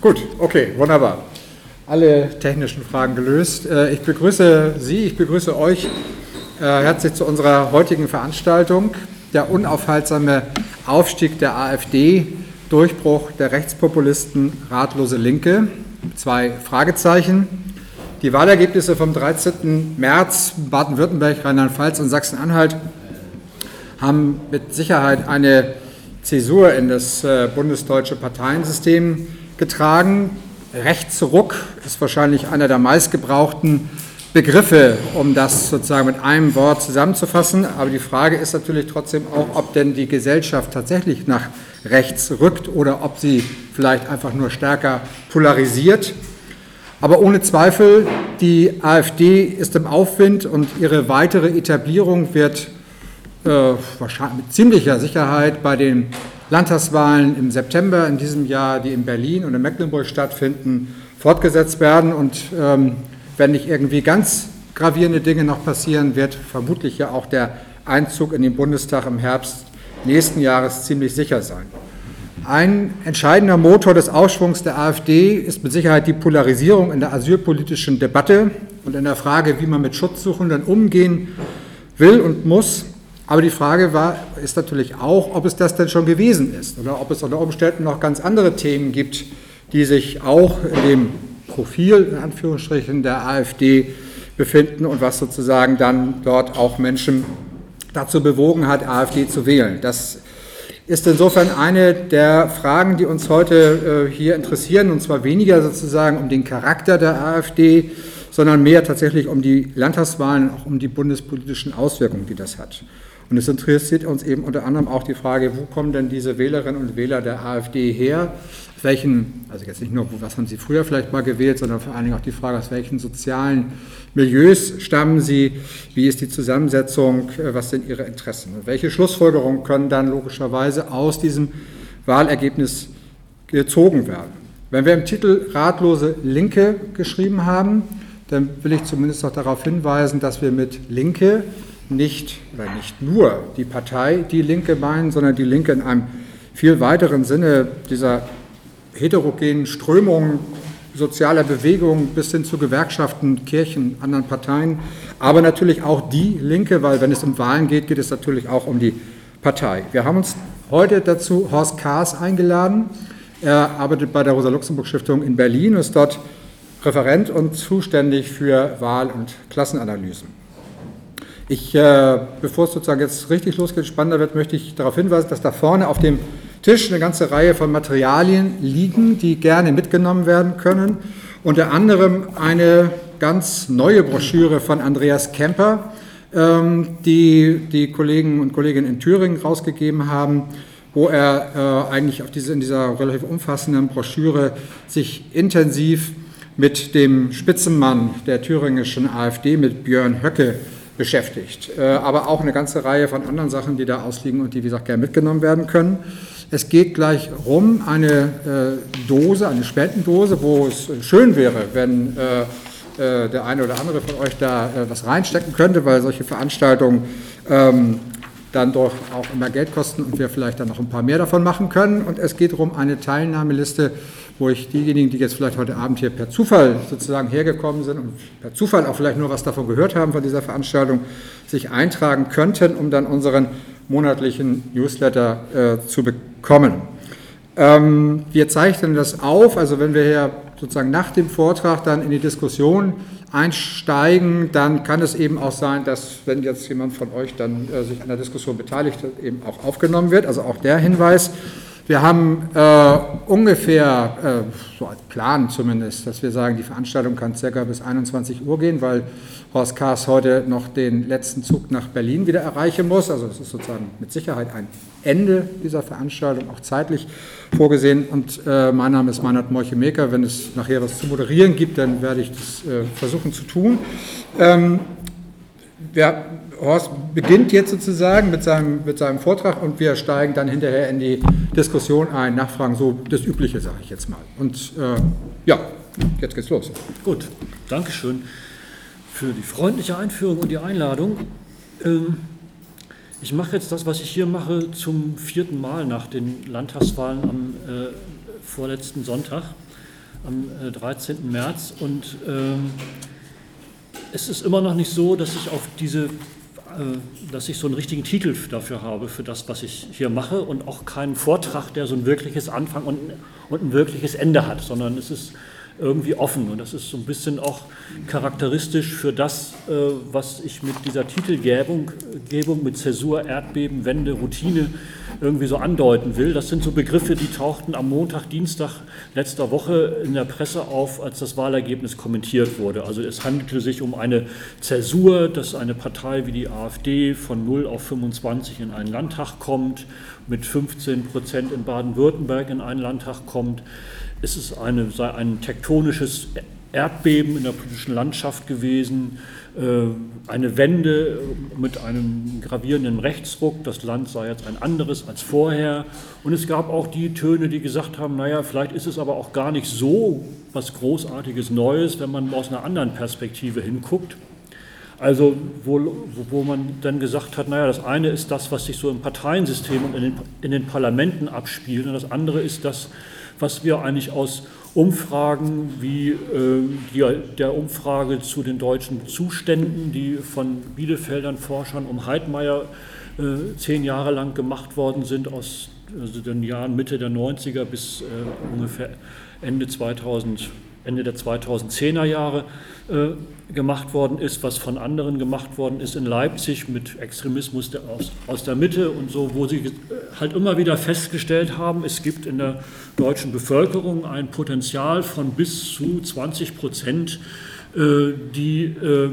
Gut, okay, wunderbar. Alle technischen Fragen gelöst. Äh, ich begrüße Sie, ich begrüße euch äh, herzlich zu unserer heutigen Veranstaltung. Der unaufhaltsame Aufstieg der AfD, Durchbruch der Rechtspopulisten, ratlose Linke. Zwei Fragezeichen. Die Wahlergebnisse vom 13. März Baden-Württemberg, Rheinland-Pfalz und Sachsen-Anhalt haben mit Sicherheit eine Zäsur in das äh, bundesdeutsche Parteiensystem getragen. Rechtsruck ist wahrscheinlich einer der meistgebrauchten Begriffe, um das sozusagen mit einem Wort zusammenzufassen. Aber die Frage ist natürlich trotzdem auch, ob denn die Gesellschaft tatsächlich nach rechts rückt oder ob sie vielleicht einfach nur stärker polarisiert. Aber ohne Zweifel, die AfD ist im Aufwind und ihre weitere Etablierung wird äh, wahrscheinlich mit ziemlicher Sicherheit bei den Landtagswahlen im September in diesem Jahr, die in Berlin und in Mecklenburg stattfinden, fortgesetzt werden. Und ähm, wenn nicht irgendwie ganz gravierende Dinge noch passieren, wird vermutlich ja auch der Einzug in den Bundestag im Herbst nächsten Jahres ziemlich sicher sein. Ein entscheidender Motor des Aufschwungs der AfD ist mit Sicherheit die Polarisierung in der asylpolitischen Debatte und in der Frage, wie man mit Schutzsuchenden umgehen will und muss. Aber die Frage war, ist natürlich auch, ob es das denn schon gewesen ist oder ob es unter Umständen noch ganz andere Themen gibt, die sich auch in dem Profil in Anführungsstrichen der AfD befinden und was sozusagen dann dort auch Menschen dazu bewogen hat, AfD zu wählen. Das ist insofern eine der Fragen, die uns heute äh, hier interessieren, und zwar weniger sozusagen um den Charakter der AfD, sondern mehr tatsächlich um die Landtagswahlen, auch um die bundespolitischen Auswirkungen, die das hat. Und es interessiert uns eben unter anderem auch die Frage, wo kommen denn diese Wählerinnen und Wähler der AfD her? Welchen, also jetzt nicht nur, was haben sie früher vielleicht mal gewählt, sondern vor allen Dingen auch die Frage, aus welchen sozialen Milieus stammen sie? Wie ist die Zusammensetzung? Äh, was sind ihre Interessen? Und welche Schlussfolgerungen können dann logischerweise aus diesem Wahlergebnis gezogen werden? Wenn wir im Titel Ratlose Linke geschrieben haben, dann will ich zumindest noch darauf hinweisen, dass wir mit Linke nicht oder nicht nur die Partei Die Linke meinen, sondern die Linke in einem viel weiteren Sinne dieser heterogenen Strömungen sozialer Bewegungen bis hin zu Gewerkschaften, Kirchen, anderen Parteien, aber natürlich auch die Linke, weil wenn es um Wahlen geht, geht es natürlich auch um die Partei. Wir haben uns heute dazu Horst Kaas eingeladen. Er arbeitet bei der Rosa-Luxemburg-Stiftung in Berlin und ist dort Referent und zuständig für Wahl- und Klassenanalysen. Ich, äh, bevor es sozusagen jetzt richtig losgeht, spannender wird, möchte ich darauf hinweisen, dass da vorne auf dem Tisch eine ganze Reihe von Materialien liegen, die gerne mitgenommen werden können. Unter anderem eine ganz neue Broschüre von Andreas Kemper, ähm, die die Kollegen und Kolleginnen in Thüringen rausgegeben haben, wo er äh, eigentlich diese, in dieser relativ umfassenden Broschüre sich intensiv mit dem Spitzenmann der thüringischen AfD, mit Björn Höcke, beschäftigt. Äh, aber auch eine ganze Reihe von anderen Sachen, die da ausliegen und die, wie gesagt, gerne mitgenommen werden können. Es geht gleich rum eine äh, Dose, eine Spendendose, wo es schön wäre, wenn äh, der eine oder andere von euch da was reinstecken könnte, weil solche Veranstaltungen ähm, dann doch auch immer Geld kosten und wir vielleicht dann noch ein paar mehr davon machen können. Und es geht darum, eine Teilnahmeliste wo ich diejenigen, die jetzt vielleicht heute Abend hier per Zufall sozusagen hergekommen sind und per Zufall auch vielleicht nur was davon gehört haben von dieser Veranstaltung, sich eintragen könnten, um dann unseren monatlichen Newsletter äh, zu bekommen. Ähm, wir zeichnen das auf, also wenn wir hier sozusagen nach dem Vortrag dann in die Diskussion einsteigen, dann kann es eben auch sein, dass, wenn jetzt jemand von euch dann äh, sich an der Diskussion beteiligt, eben auch aufgenommen wird. Also auch der Hinweis. Wir haben äh, ungefähr, äh, so als Plan zumindest, dass wir sagen, die Veranstaltung kann circa bis 21 Uhr gehen, weil Horst Kaas heute noch den letzten Zug nach Berlin wieder erreichen muss. Also es ist sozusagen mit Sicherheit ein Ende dieser Veranstaltung, auch zeitlich vorgesehen. Und äh, mein Name ist Meinhard Morchemeker. Wenn es nachher was zu moderieren gibt, dann werde ich das äh, versuchen zu tun. Ähm, wir Horst beginnt jetzt sozusagen mit seinem, mit seinem Vortrag und wir steigen dann hinterher in die Diskussion ein, nachfragen, so das Übliche, sage ich jetzt mal. Und äh, ja, jetzt geht's los. Gut, Dankeschön für die freundliche Einführung und die Einladung. Ähm, ich mache jetzt das, was ich hier mache, zum vierten Mal nach den Landtagswahlen am äh, vorletzten Sonntag. am 13. März und ähm, es ist immer noch nicht so, dass ich auf diese dass ich so einen richtigen Titel dafür habe, für das, was ich hier mache und auch keinen Vortrag, der so ein wirkliches Anfang und, und ein wirkliches Ende hat, sondern es ist irgendwie offen. Und das ist so ein bisschen auch charakteristisch für das, äh, was ich mit dieser Titelgebung Gebung mit Zäsur, Erdbeben, Wende, Routine irgendwie so andeuten will. Das sind so Begriffe, die tauchten am Montag, Dienstag letzter Woche in der Presse auf, als das Wahlergebnis kommentiert wurde. Also es handelte sich um eine Zäsur, dass eine Partei wie die AfD von 0 auf 25 in einen Landtag kommt, mit 15 Prozent in Baden-Württemberg in einen Landtag kommt ist es eine, sei ein tektonisches Erdbeben in der politischen Landschaft gewesen, eine Wende mit einem gravierenden Rechtsruck, das Land sei jetzt ein anderes als vorher. Und es gab auch die Töne, die gesagt haben, naja, vielleicht ist es aber auch gar nicht so was Großartiges Neues, wenn man aus einer anderen Perspektive hinguckt. Also wo, wo man dann gesagt hat, naja, das eine ist das, was sich so im Parteiensystem und in den, in den Parlamenten abspielt, und das andere ist das, was wir eigentlich aus Umfragen wie äh, der Umfrage zu den deutschen Zuständen, die von Bielefeldern Forschern um Heidmeier äh, zehn Jahre lang gemacht worden sind, aus also den Jahren Mitte der 90er bis äh, ungefähr Ende 2000 Ende der 2010er Jahre äh, gemacht worden ist, was von anderen gemacht worden ist in Leipzig mit Extremismus der, aus, aus der Mitte und so, wo sie äh, halt immer wieder festgestellt haben, es gibt in der deutschen Bevölkerung ein Potenzial von bis zu 20 Prozent, äh, die äh,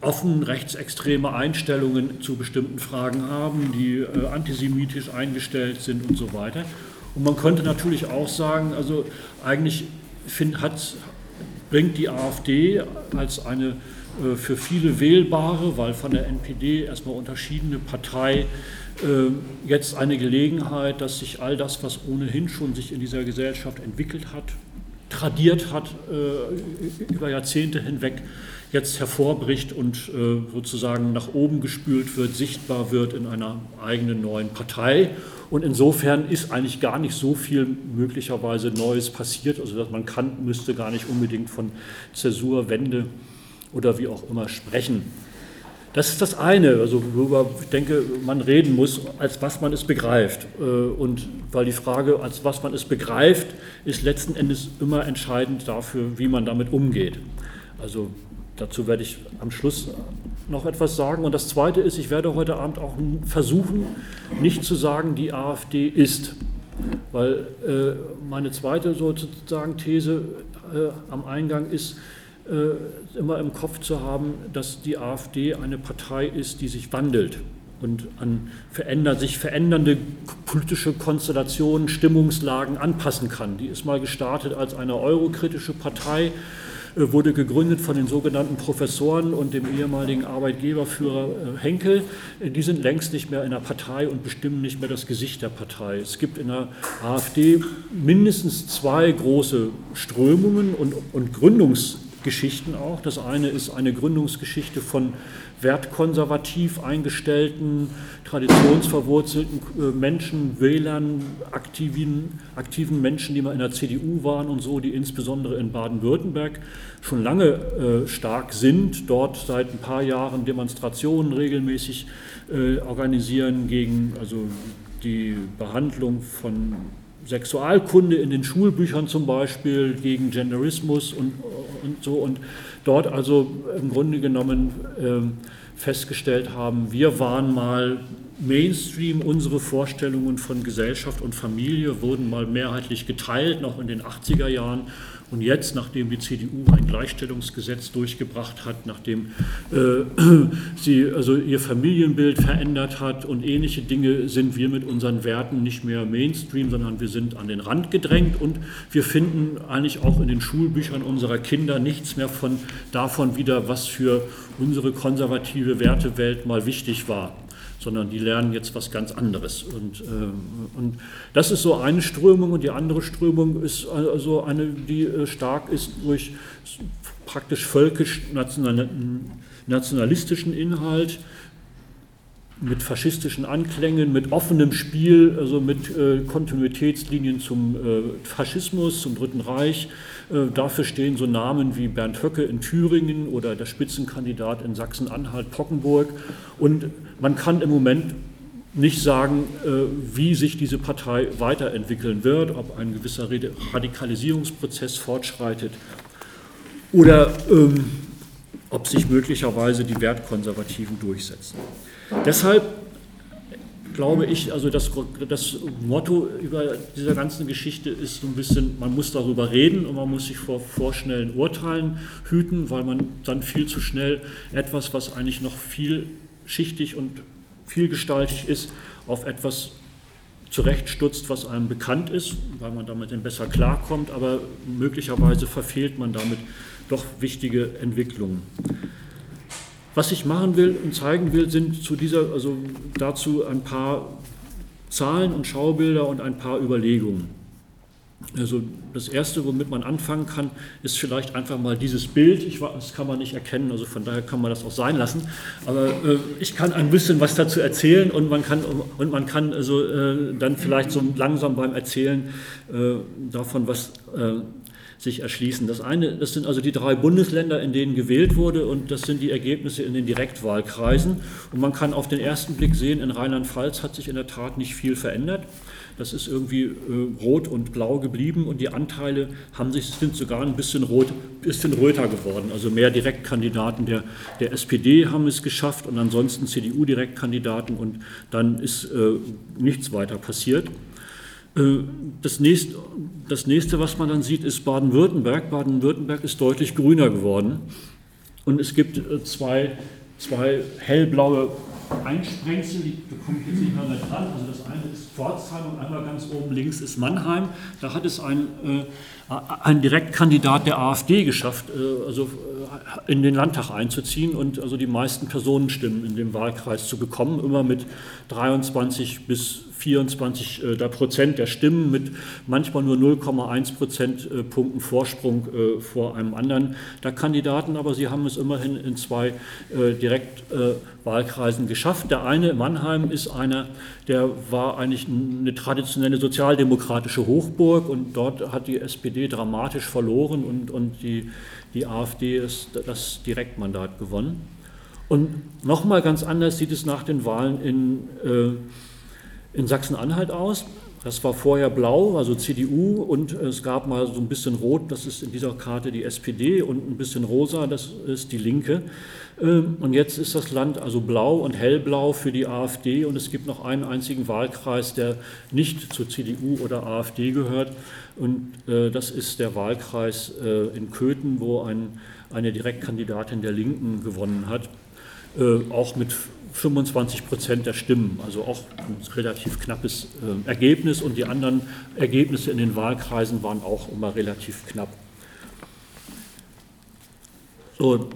offen rechtsextreme Einstellungen zu bestimmten Fragen haben, die äh, antisemitisch eingestellt sind und so weiter. Und man könnte natürlich auch sagen, also eigentlich find, hat, bringt die AfD als eine äh, für viele wählbare, weil von der NPD erstmal unterschiedene Partei äh, jetzt eine Gelegenheit, dass sich all das, was ohnehin schon sich in dieser Gesellschaft entwickelt hat, tradiert hat äh, über Jahrzehnte hinweg, jetzt hervorbricht und äh, sozusagen nach oben gespült wird, sichtbar wird in einer eigenen neuen Partei. Und insofern ist eigentlich gar nicht so viel möglicherweise Neues passiert. Also dass man kann, müsste gar nicht unbedingt von Zäsur, Wende oder wie auch immer sprechen. Das ist das eine, also worüber ich denke, man reden muss, als was man es begreift. Äh, und weil die Frage, als was man es begreift, ist letzten Endes immer entscheidend dafür, wie man damit umgeht. Also dazu werde ich am Schluss noch etwas sagen. Und das Zweite ist, ich werde heute Abend auch versuchen, nicht zu sagen, die AfD ist. Weil äh, meine zweite sozusagen These äh, am Eingang ist, äh, immer im Kopf zu haben, dass die AfD eine Partei ist, die sich wandelt und an verändert, sich verändernde politische Konstellationen, Stimmungslagen anpassen kann. Die ist mal gestartet als eine eurokritische Partei äh, wurde gegründet von den sogenannten Professoren und dem ehemaligen Arbeitgeberführer äh, Henkel. Die sind längst nicht mehr in der Partei und bestimmen nicht mehr das Gesicht der Partei. Es gibt in der AfD mindestens zwei große Strömungen und, und Gründungsgeschichten auch. Das eine ist eine Gründungsgeschichte von wertkonservativ eingestellten, traditionsverwurzelten äh, Menschen, Wählern, aktiven, aktiven Menschen, die mal in der CDU waren und so, die insbesondere in Baden-Württemberg schon lange äh, stark sind, dort seit ein paar Jahren Demonstrationen regelmäßig äh, organisieren gegen also die Behandlung von Sexualkunde in den Schulbüchern zum Beispiel, gegen Genderismus und, und so. Und dort also im Grunde genommen äh, festgestellt haben, wir waren mal Mainstream, unsere Vorstellungen von Gesellschaft und Familie wurden mal mehrheitlich geteilt, noch in den 80er Jahren. Und jetzt, nachdem die CDU ein Gleichstellungsgesetz durchgebracht hat, nachdem äh, sie also ihr Familienbild verändert hat und ähnliche Dinge, sind wir mit unseren Werten nicht mehr Mainstream, sondern wir sind an den Rand gedrängt. Und wir finden eigentlich auch in den Schulbüchern unserer Kinder nichts mehr von, davon wieder, was für unsere konservative Wertewelt mal wichtig war sondern die lernen jetzt was ganz anderes. Und, äh, und das ist so eine Strömung und die andere Strömung ist also eine, die äh, stark ist durch praktisch völkisch nationalistischen Inhalt, mit faschistischen Anklängen, mit offenem Spiel, also mit äh, Kontinuitätslinien zum äh, Faschismus, zum Dritten Reich. Äh, dafür stehen so Namen wie Bernd Höcke in Thüringen oder der Spitzenkandidat in Sachsen-Anhalt, Pockenburg. Und man kann im Moment nicht sagen, äh, wie sich diese Partei weiterentwickeln wird, ob ein gewisser Radikalisierungsprozess fortschreitet oder ähm, ob sich möglicherweise die Wertkonservativen durchsetzen. Deshalb glaube ich, also das, das, Motto über dieser ganzen Geschichte ist so ein bisschen, man muss darüber reden und man muss sich vor vorschnellen Urteilen hüten, weil man dann viel zu schnell etwas, was eigentlich noch vielschichtig und vielgestaltig ist, auf etwas zurechtstutzt, was einem bekannt ist, weil man damit dann besser klarkommt, aber möglicherweise verfehlt man damit doch wichtige Entwicklungen. Was ich machen will und zeigen will, sind zu dieser, also dazu ein paar Zahlen und Schaubilder und ein paar Überlegungen. Also das Erste, womit man anfangen kann, ist vielleicht einfach mal dieses Bild. Ich, das kann man nicht erkennen, also von daher kann man das auch sein lassen. Aber äh, ich kann ein bisschen was dazu erzählen und man kann, und man kann also, äh, dann vielleicht so langsam beim Erzählen äh, davon was äh, sich erschließen. Das eine, das sind also die drei Bundesländer, in denen gewählt wurde und das sind die Ergebnisse in den Direktwahlkreisen. Und man kann auf den ersten Blick sehen, in Rheinland-Pfalz hat sich in der Tat nicht viel verändert. Das ist irgendwie äh, rot und blau geblieben und die Anteile haben sich, sind sogar ein bisschen, rot, bisschen röter geworden. Also mehr Direktkandidaten der, der SPD haben es geschafft und ansonsten CDU-Direktkandidaten und dann ist äh, nichts weiter passiert. Äh, das nächste, das nächste, was man dann sieht, ist Baden-Württemberg. Baden-Württemberg ist deutlich grüner geworden. Und es gibt äh, zwei, zwei hellblaue Einsprengsel, die komme ich jetzt nicht mehr dran. Also das eine ist Pforzheim und einmal ganz oben links ist Mannheim. Da hat es ein, äh, ein Direktkandidat der AfD geschafft, äh, also äh, in den Landtag einzuziehen und also die meisten Personenstimmen in dem Wahlkreis zu bekommen, immer mit 23 bis 24 äh, Prozent der Stimmen mit manchmal nur 0,1 Prozentpunkten äh, Vorsprung äh, vor einem anderen der Kandidaten, aber sie haben es immerhin in zwei äh, Direktwahlkreisen äh, geschafft. Der eine, Mannheim, ist einer, der war eigentlich eine traditionelle sozialdemokratische Hochburg und dort hat die SPD dramatisch verloren und, und die, die AfD ist das Direktmandat gewonnen. Und nochmal ganz anders sieht es nach den Wahlen in äh, in Sachsen-Anhalt aus. Das war vorher blau, also CDU, und es gab mal so ein bisschen rot, das ist in dieser Karte die SPD, und ein bisschen rosa, das ist die Linke. Ähm, und jetzt ist das Land also blau und hellblau für die AfD und es gibt noch einen einzigen Wahlkreis, der nicht zur CDU oder AfD gehört. Und äh, das ist der Wahlkreis äh, in Köthen, wo ein, eine Direktkandidatin der Linken gewonnen hat, äh, auch mit 25 Prozent der Stimmen, also auch ein relativ knappes äh, Ergebnis und die anderen Ergebnisse in den Wahlkreisen waren auch immer relativ knapp. So,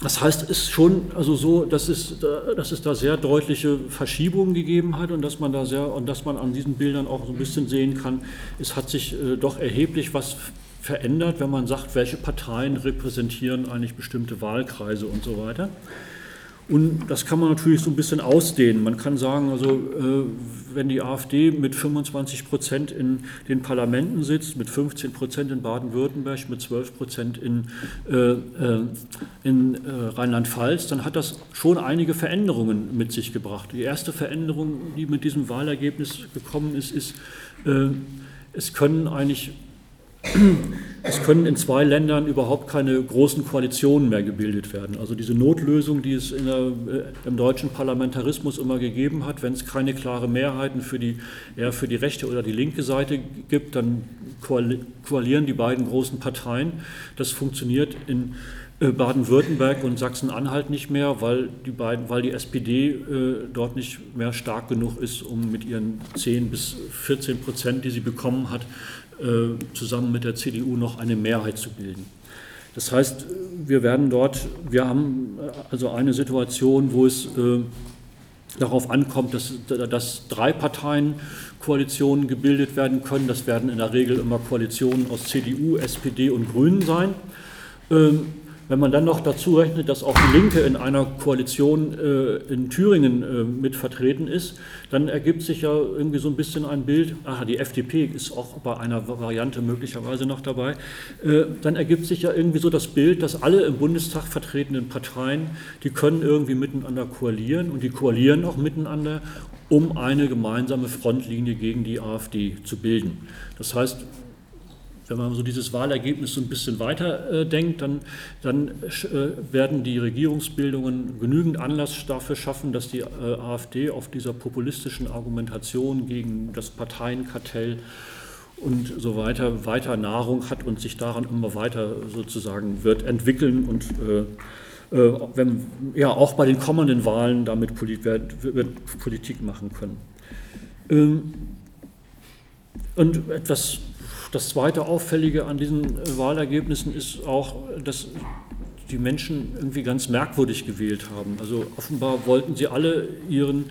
das heißt, es ist schon also so, dass es, dass es da sehr deutliche Verschiebungen gegeben hat und dass man da sehr und dass man an diesen Bildern auch so ein bisschen sehen kann, es hat sich äh, doch erheblich was verändert, wenn man sagt, welche Parteien repräsentieren eigentlich bestimmte Wahlkreise und so weiter. Und das kann man natürlich so ein bisschen ausdehnen. Man kann sagen, also äh, wenn die AfD mit 25 Prozent in den Parlamenten sitzt, mit 15 Prozent in Baden-Württemberg, mit 12 Prozent in, äh, äh, in äh, Rheinland-Pfalz, dann hat das schon einige Veränderungen mit sich gebracht. Die erste Veränderung, die mit diesem Wahlergebnis gekommen ist, ist, äh, es können eigentlich es können in zwei Ländern überhaupt keine großen Koalitionen mehr gebildet werden. Also diese Notlösung, die es der, äh, im deutschen Parlamentarismus immer gegeben hat, wenn es keine klare Mehrheiten für die, eher für die rechte oder die linke Seite gibt, dann koalieren die beiden großen Parteien. Das funktioniert in Baden-Württemberg und Sachsen-Anhalt nicht mehr, weil die, beiden, weil die SPD äh, dort nicht mehr stark genug ist, um mit ihren 10 bis 14 Prozent, die sie bekommen hat, äh, zusammen mit der CDU noch eine Mehrheit zu bilden. Das heißt, wir werden dort, wir haben äh, also eine Situation, wo es äh, darauf ankommt, dass, dass drei Parteien Koalitionen gebildet werden können. Das werden in der Regel immer Koalitionen aus CDU, SPD und Grünen sein. Ähm, wenn man dann noch dazu rechnet, dass auch die Linke in einer Koalition äh, in Thüringen äh, mit vertreten ist, dann ergibt sich ja irgendwie so ein bisschen ein Bild, aha, die FDP ist auch bei einer Variante möglicherweise noch dabei, äh, dann ergibt sich ja irgendwie so das Bild, dass alle im Bundestag vertretenen Parteien, die können irgendwie miteinander koalieren und die koalieren auch miteinander, um eine gemeinsame Frontlinie gegen die AfD zu bilden. Das heißt, wenn man so dieses Wahlergebnis so ein bisschen weiter äh, denkt, dann, dann äh, werden die Regierungsbildungen genügend Anlass dafür schaffen, dass die äh, AfD auf dieser populistischen Argumentation gegen das Parteienkartell und so weiter weiter Nahrung hat und sich daran immer weiter sozusagen wird entwickeln und äh, äh, wenn, ja, auch bei den kommenden Wahlen damit Polit, wird, wird Politik machen können. Ähm, und etwas das zweite Auffällige an diesen äh, Wahlergebnissen ist auch, dass die Menschen irgendwie ganz merkwürdig gewählt haben. Also offenbar wollten sie alle ihren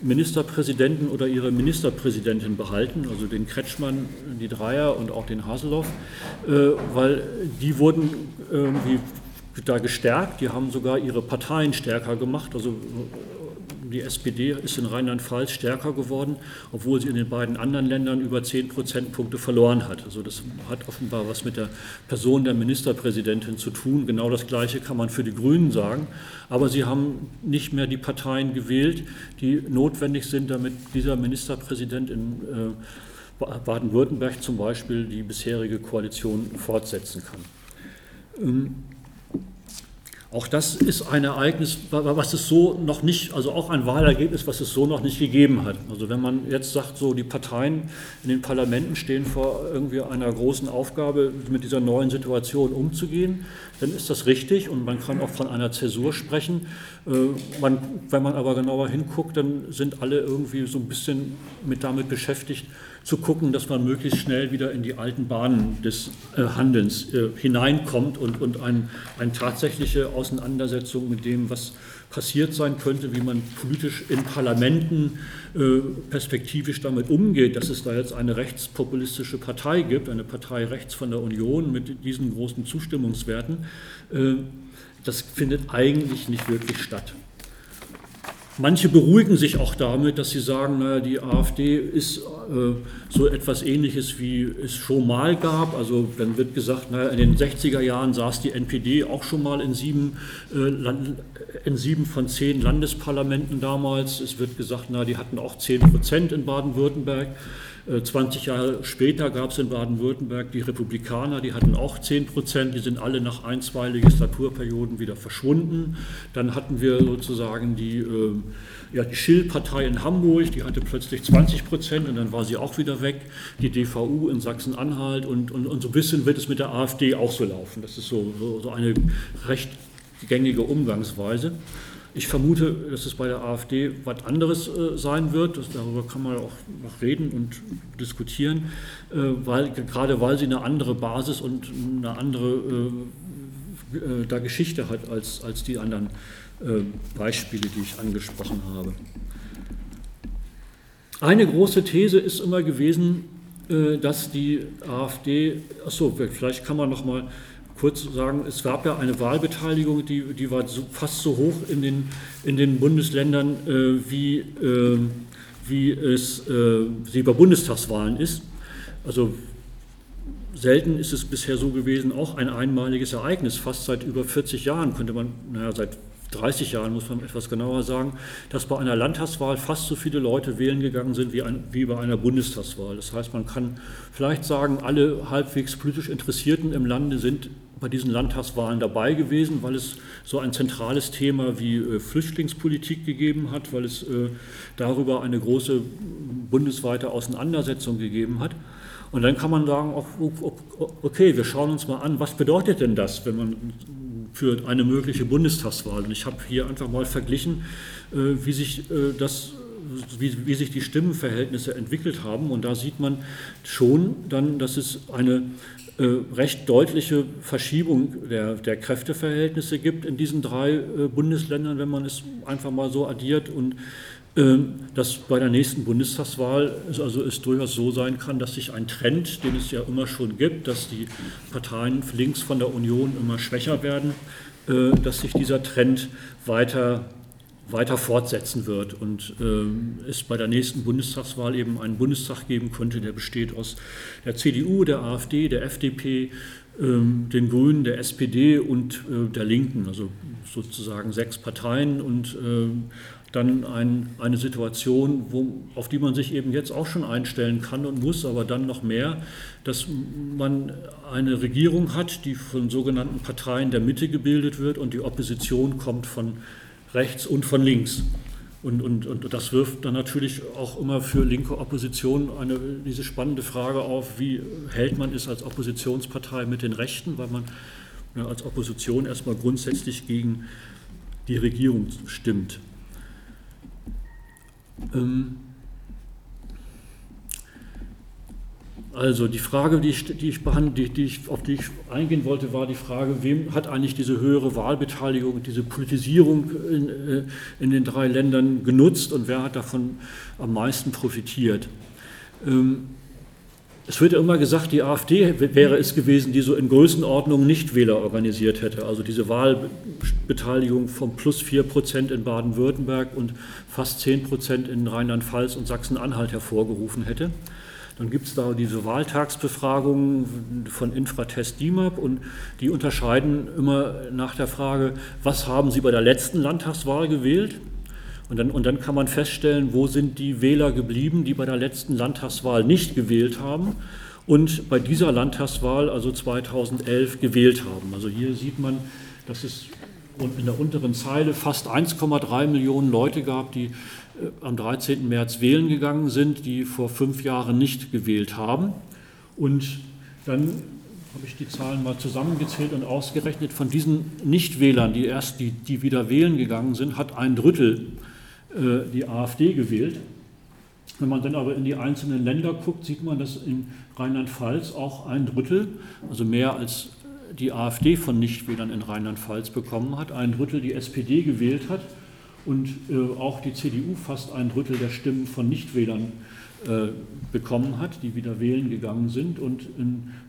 Ministerpräsidenten oder ihre Ministerpräsidentin behalten, also den Kretschmann, die Dreier und auch den Haseloff, äh, weil die wurden irgendwie da gestärkt, die haben sogar ihre Parteien stärker gemacht, also die SPD ist in Rheinland-Pfalz stärker geworden, obwohl sie in den beiden anderen Ländern über 10 Prozentpunkte verloren hat. Also das hat offenbar was mit der Person der Ministerpräsidentin zu tun. Genau das Gleiche kann man für die Grünen sagen. Aber sie haben nicht mehr die Parteien gewählt, die notwendig sind, damit dieser Ministerpräsident in äh, Baden-Württemberg zum Beispiel die bisherige Koalition fortsetzen kann. Auch das ist ein Ereignis, was es so noch nicht, also auch ein Wahlergebnis, was es so noch nicht gegeben hat. Also wenn man jetzt sagt, so die Parteien in den Parlamenten stehen vor irgendwie einer großen Aufgabe, mit dieser neuen Situation umzugehen, dann ist das richtig und man kann auch von einer Zäsur sprechen. Äh, wenn man aber genauer hinguckt, dann sind alle irgendwie so ein bisschen mit damit beschäftigt, zu gucken, dass man möglichst schnell wieder in die alten Bahnen des äh, Handelns äh, hineinkommt und, und ein, eine tatsächliche Auseinandersetzung mit dem, was passiert sein könnte, wie man politisch in Parlamenten äh, perspektivisch damit umgeht, dass es da jetzt eine rechtspopulistische Partei gibt, eine Partei rechts von der Union mit diesen großen Zustimmungswerten, äh, das findet eigentlich nicht wirklich statt. Manche beruhigen sich auch damit, dass sie sagen, naja, die AfD ist äh, so etwas Ähnliches, wie es schon mal gab. Also dann wird gesagt, naja, in den 60er Jahren saß die NPD auch schon mal in sieben, äh, Land, in sieben von zehn Landesparlamenten damals. Es wird gesagt, naja, die hatten auch zehn Prozent in Baden-Württemberg. 20 äh, Jahre später gab es in Baden-Württemberg die Republikaner, die hatten auch 10 Prozent, die sind alle nach ein, zwei Legislaturperioden wieder verschwunden. Dann hatten wir sozusagen die, äh, ja, die Schill-Partei in Hamburg, die hatte plötzlich 20 Prozent und dann war sie auch wieder weg. Die DVU in Sachsen-Anhalt und, und, und so ein bisschen wird es mit der AfD auch so laufen. Das ist so, so, so eine recht gängige Umgangsweise. Ich vermute, dass es bei der AfD was anderes äh, sein wird. Das, darüber kann man auch noch reden und diskutieren, äh, weil, gerade weil sie eine andere Basis und eine andere äh, äh da Geschichte hat als, als die anderen äh, Beispiele, die ich angesprochen habe. Eine große These ist immer gewesen, äh, dass die AfD, achso, vielleicht kann man noch mal kurz sagen, es gab ja eine Wahlbeteiligung, die, die war so, fast so hoch in den, in den Bundesländern, äh, wie, äh, wie es äh, sie bei Bundestagswahlen ist. Also selten ist es bisher so gewesen, auch ein einmaliges Ereignis, fast seit über 40 Jahren könnte man, naja, seit 30 Jahren muss man etwas genauer sagen, dass bei einer Landtagswahl fast so viele Leute wählen gegangen sind wie, ein, wie bei einer Bundestagswahl. Das heißt, man kann vielleicht sagen, alle halbwegs politisch Interessierten im Lande sind bei diesen Landtagswahlen dabei gewesen, weil es so ein zentrales Thema wie äh, Flüchtlingspolitik gegeben hat, weil es äh, darüber eine große bundesweite Auseinandersetzung gegeben hat. Und dann kann man sagen, okay, wir schauen uns mal an, was bedeutet denn das, wenn man für eine mögliche Bundestagswahl. Und ich habe hier einfach mal verglichen, äh, wie sich das wie, wie, sich die Stimmenverhältnisse entwickelt haben. Und da sieht man schon dann, dass es eine äh, recht deutliche Verschiebung der, der, Kräfteverhältnisse gibt in diesen drei äh, Bundesländern, wenn man es einfach mal so addiert. Und ähm, dass bei der nächsten Bundestagswahl es also es durchaus so sein kann, dass sich ein Trend, den es ja immer schon gibt, dass die Parteien links von der Union immer schwächer werden, äh, dass sich dieser Trend weiter, weiter fortsetzen wird. Und ähm, es bei der nächsten Bundestagswahl eben einen Bundestag geben könnte, der besteht aus der CDU, der AfD, der FDP, ähm, den Grünen, der SPD und äh, der Linken, also sozusagen sechs Parteien und dann ein, eine Situation, wo, auf die man sich eben jetzt auch schon einstellen kann und muss, aber dann noch mehr, dass man eine Regierung hat, die von sogenannten Parteien der Mitte gebildet wird und die Opposition kommt von rechts und von links. Und, und, und das wirft dann natürlich auch immer für linke Opposition eine, diese spannende Frage auf, wie hält man es als Oppositionspartei mit den Rechten, weil man ja, als Opposition erstmal grundsätzlich gegen die Regierung stimmt. Ähm, also die Frage, die ich, die ich die, die ich, auf die ich eingehen wollte, war die Frage, wem hat eigentlich diese höhere Wahlbeteiligung, diese Politisierung in, äh, in den drei Ländern genutzt und wer hat davon am meisten profitiert? Ähm, es wird ja immer gesagt, die AfD wäre es gewesen, die so in Größenordnung Nichtwähler organisiert hätte. Also diese Wahlbeteiligung von plus 4 Prozent in Baden-Württemberg und fast 10 Prozent in Rheinland-Pfalz und Sachsen-Anhalt hervorgerufen hätte. Dann gibt es da diese Wahltagsbefragungen von Infratest DIMAP und die unterscheiden immer nach der Frage, was haben Sie bei der letzten Landtagswahl gewählt? Und dann, und dann kann man feststellen, wo sind die Wähler geblieben, die bei der letzten Landtagswahl nicht gewählt haben und bei dieser Landtagswahl, also 2011, gewählt haben. Also hier sieht man, dass es in der unteren Zeile fast 1,3 Millionen Leute gab, die am 13. März wählen gegangen sind, die vor fünf Jahren nicht gewählt haben. Und dann habe ich die Zahlen mal zusammengezählt und ausgerechnet, von diesen Nichtwählern, die erst die, die wieder wählen gegangen sind, hat ein Drittel äh, die AfD gewählt. Wenn man dann aber in die einzelnen Länder guckt, sieht man, dass in Rheinland-Pfalz auch ein Drittel, also mehr als die AfD von Nichtwählern in Rheinland-Pfalz bekommen hat, ein Drittel die SPD gewählt hat und äh, auch die CDU fast ein Drittel der Stimmen von Nichtwählern äh, bekommen hat, die wieder wählen gegangen sind. Und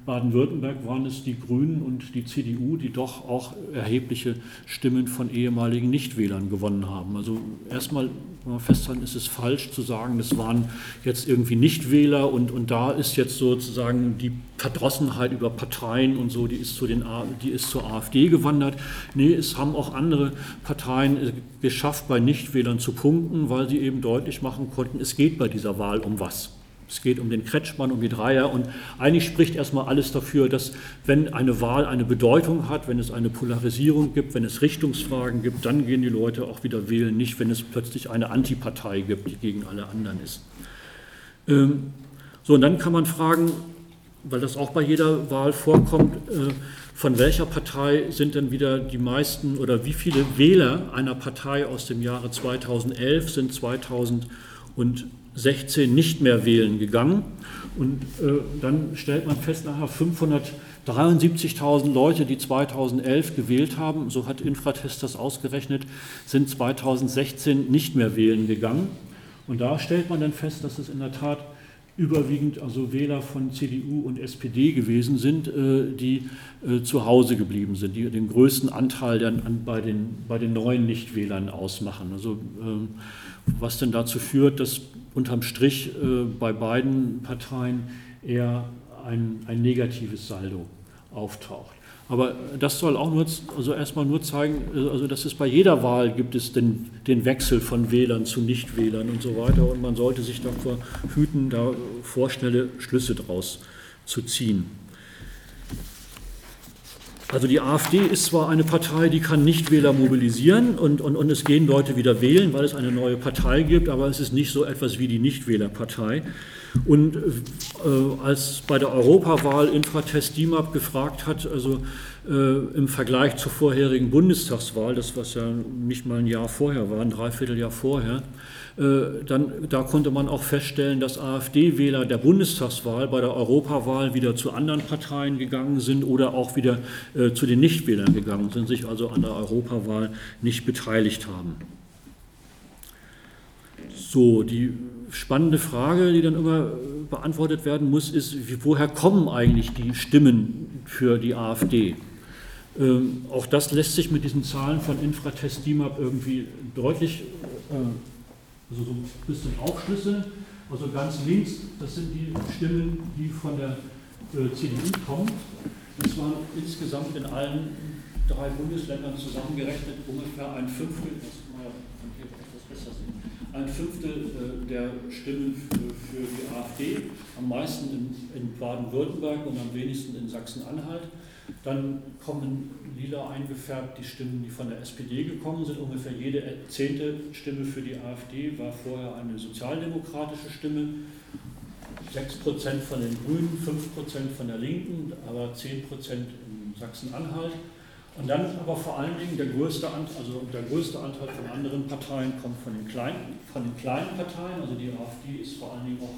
Baden-Württemberg waren es die Grünen und die CDU, die doch auch erhebliche Stimmen von ehemaligen Nichtwählern gewonnen haben. Also erstmal wenn wir festhalten, ist es falsch zu sagen, das waren jetzt irgendwie Nichtwähler und, und da ist jetzt sozusagen die Verdrossenheit über Parteien und so, die ist, zu den, die ist zur AfD gewandert. Nee, es haben auch andere Parteien geschafft, bei Nichtwählern zu punkten, weil sie eben deutlich machen konnten, es geht bei dieser Wahl um was. Es geht um den Kretschmann, um die Dreier und eigentlich spricht erstmal alles dafür, dass wenn eine Wahl eine Bedeutung hat, wenn es eine Polarisierung gibt, wenn es Richtungsfragen gibt, dann gehen die Leute auch wieder wählen, nicht wenn es plötzlich eine Antipartei gibt, die gegen alle anderen ist. Ähm, so, und dann kann man fragen, weil das auch bei jeder Wahl vorkommt, äh, von welcher Partei sind denn wieder die meisten oder wie viele Wähler einer Partei aus dem Jahre 2011 sind 2000 und 16 nicht mehr wählen gegangen. Und äh, dann stellt man fest, nachher 573.000 Leute, die 2011 gewählt haben, so hat Infratest das ausgerechnet, sind 2016 nicht mehr wählen gegangen. Und da stellt man dann fest, dass es in der Tat überwiegend also Wähler von CDU und SPD gewesen sind, äh, die äh, zu Hause geblieben sind, die den größten Anteil dann bei den, bei den neuen Nichtwählern ausmachen. Also ähm, was denn dazu führt, dass unterm Strich äh, bei beiden Parteien eher ein, ein negatives Saldo auftaucht. Aber das soll auch nur, also erstmal nur zeigen, also dass es bei jeder Wahl gibt es den, den Wechsel von Wählern zu Nichtwählern und so weiter. Und man sollte sich davor hüten, da vorschnelle Schlüsse draus zu ziehen. Also die AfD ist zwar eine Partei, die kann Nichtwähler mobilisieren und, und, und es gehen Leute wieder wählen, weil es eine neue Partei gibt, aber es ist nicht so etwas wie die Nichtwählerpartei. Und äh, als bei der Europawahl Infratest DIMAP gefragt hat, also äh, im Vergleich zur vorherigen Bundestagswahl, das was ja nicht mal ein Jahr vorher war, ein Dreivierteljahr vorher, dann, da konnte man auch feststellen, dass AfD-Wähler der Bundestagswahl bei der Europawahl wieder zu anderen Parteien gegangen sind oder auch wieder äh, zu den Nichtwählern gegangen sind, sich also an der Europawahl nicht beteiligt haben. So, die spannende Frage, die dann immer beantwortet werden muss, ist, woher kommen eigentlich die Stimmen für die AfD? Ähm, auch das lässt sich mit diesen Zahlen von Infratest DIMAP irgendwie deutlich äh, also so ein bisschen aufschlüsseln. Also ganz links, das sind die Stimmen, die von der äh, CDU kommen. Das waren insgesamt in allen drei Bundesländern zusammengerechnet ungefähr ein Fünftel, das kann man ja etwas besser sehen, ein Fünftel äh, der Stimmen für, die AfD, am meisten in Baden-Württemberg und am wenigsten in Sachsen-Anhalt. Dann kommen lila eingefärbt die Stimmen, die von der SPD gekommen sind. Ungefähr jede zehnte Stimme für die AfD war vorher eine sozialdemokratische Stimme. 6% von den Grünen, 5% von der Linken, aber 10% in Sachsen-Anhalt. Und dann aber vor allen Dingen der größte, Anteil, also der größte Anteil von anderen Parteien kommt von den, kleinen, von den kleinen Parteien. Also die AfD ist vor allen Dingen auch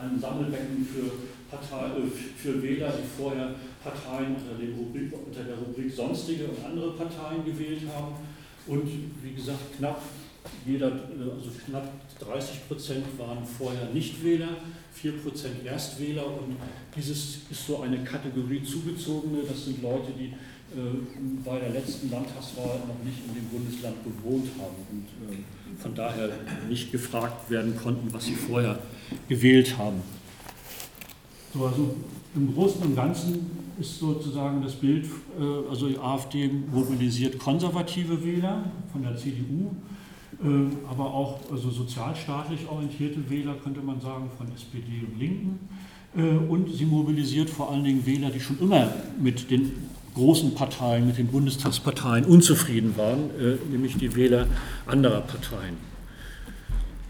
ein Sammelbecken für, Partei, äh, für Wähler, die vorher Parteien unter, Rubrik, unter der Rubrik Sonstige und andere Parteien gewählt haben. Und wie gesagt, knapp jeder, also knapp 30 Prozent waren vorher Nichtwähler, 4 Prozent Erstwähler und dieses ist so eine Kategorie zugezogene. Das sind Leute, die äh, bei der letzten Landtagswahl noch nicht in dem Bundesland gewohnt haben und äh, von daher nicht gefragt werden konnten, was sie vorher gewählt haben. So, also im Großen und Ganzen ist sozusagen das Bild, äh, also die AfD mobilisiert konservative Wähler von der CDU, aber auch also sozialstaatlich orientierte Wähler, könnte man sagen, von SPD und Linken. Und sie mobilisiert vor allen Dingen Wähler, die schon immer mit den großen Parteien, mit den Bundestagsparteien unzufrieden waren, äh, nämlich die Wähler anderer Parteien.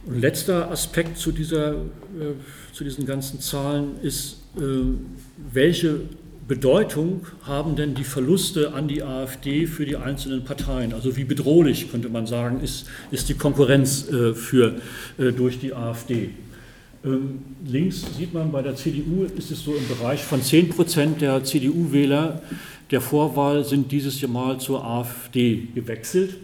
Und letzter Aspekt zu, dieser, äh, zu diesen ganzen Zahlen ist, äh, welche Bedeutung haben denn die Verluste an die AfD für die einzelnen Parteien? Also wie bedrohlich, könnte man sagen, ist, ist die Konkurrenz für, durch die AfD? Ähm, links sieht man bei der CDU ist es so im Bereich von 10 Prozent der CDU-Wähler der Vorwahl sind dieses Mal zur AfD gewechselt.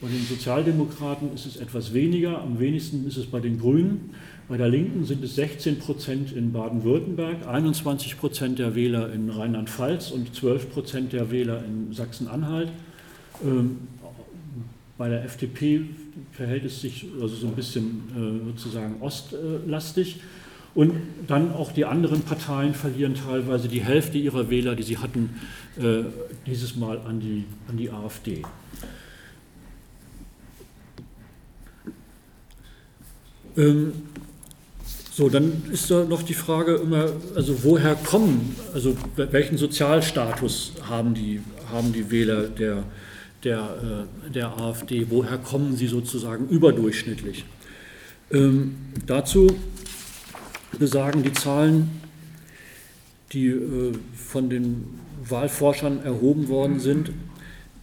Bei den Sozialdemokraten ist es etwas weniger, am wenigsten ist es bei den Grünen. Bei der Linken sind es 16 Prozent in Baden-Württemberg, 21 Prozent der Wähler in Rheinland-Pfalz und 12 Prozent der Wähler in Sachsen-Anhalt. Ähm, bei der FDP verhält es sich also so ein bisschen äh, sozusagen ostlastig. Und dann auch die anderen Parteien verlieren teilweise die Hälfte ihrer Wähler, die sie hatten, äh, dieses Mal an die, an die AfD. Ähm, so, dann ist da noch die Frage immer, also woher kommen, also welchen Sozialstatus haben die, haben die Wähler der, der, äh, der AfD, woher kommen sie sozusagen überdurchschnittlich? Ähm, dazu besagen die Zahlen, die äh, von den Wahlforschern erhoben worden sind.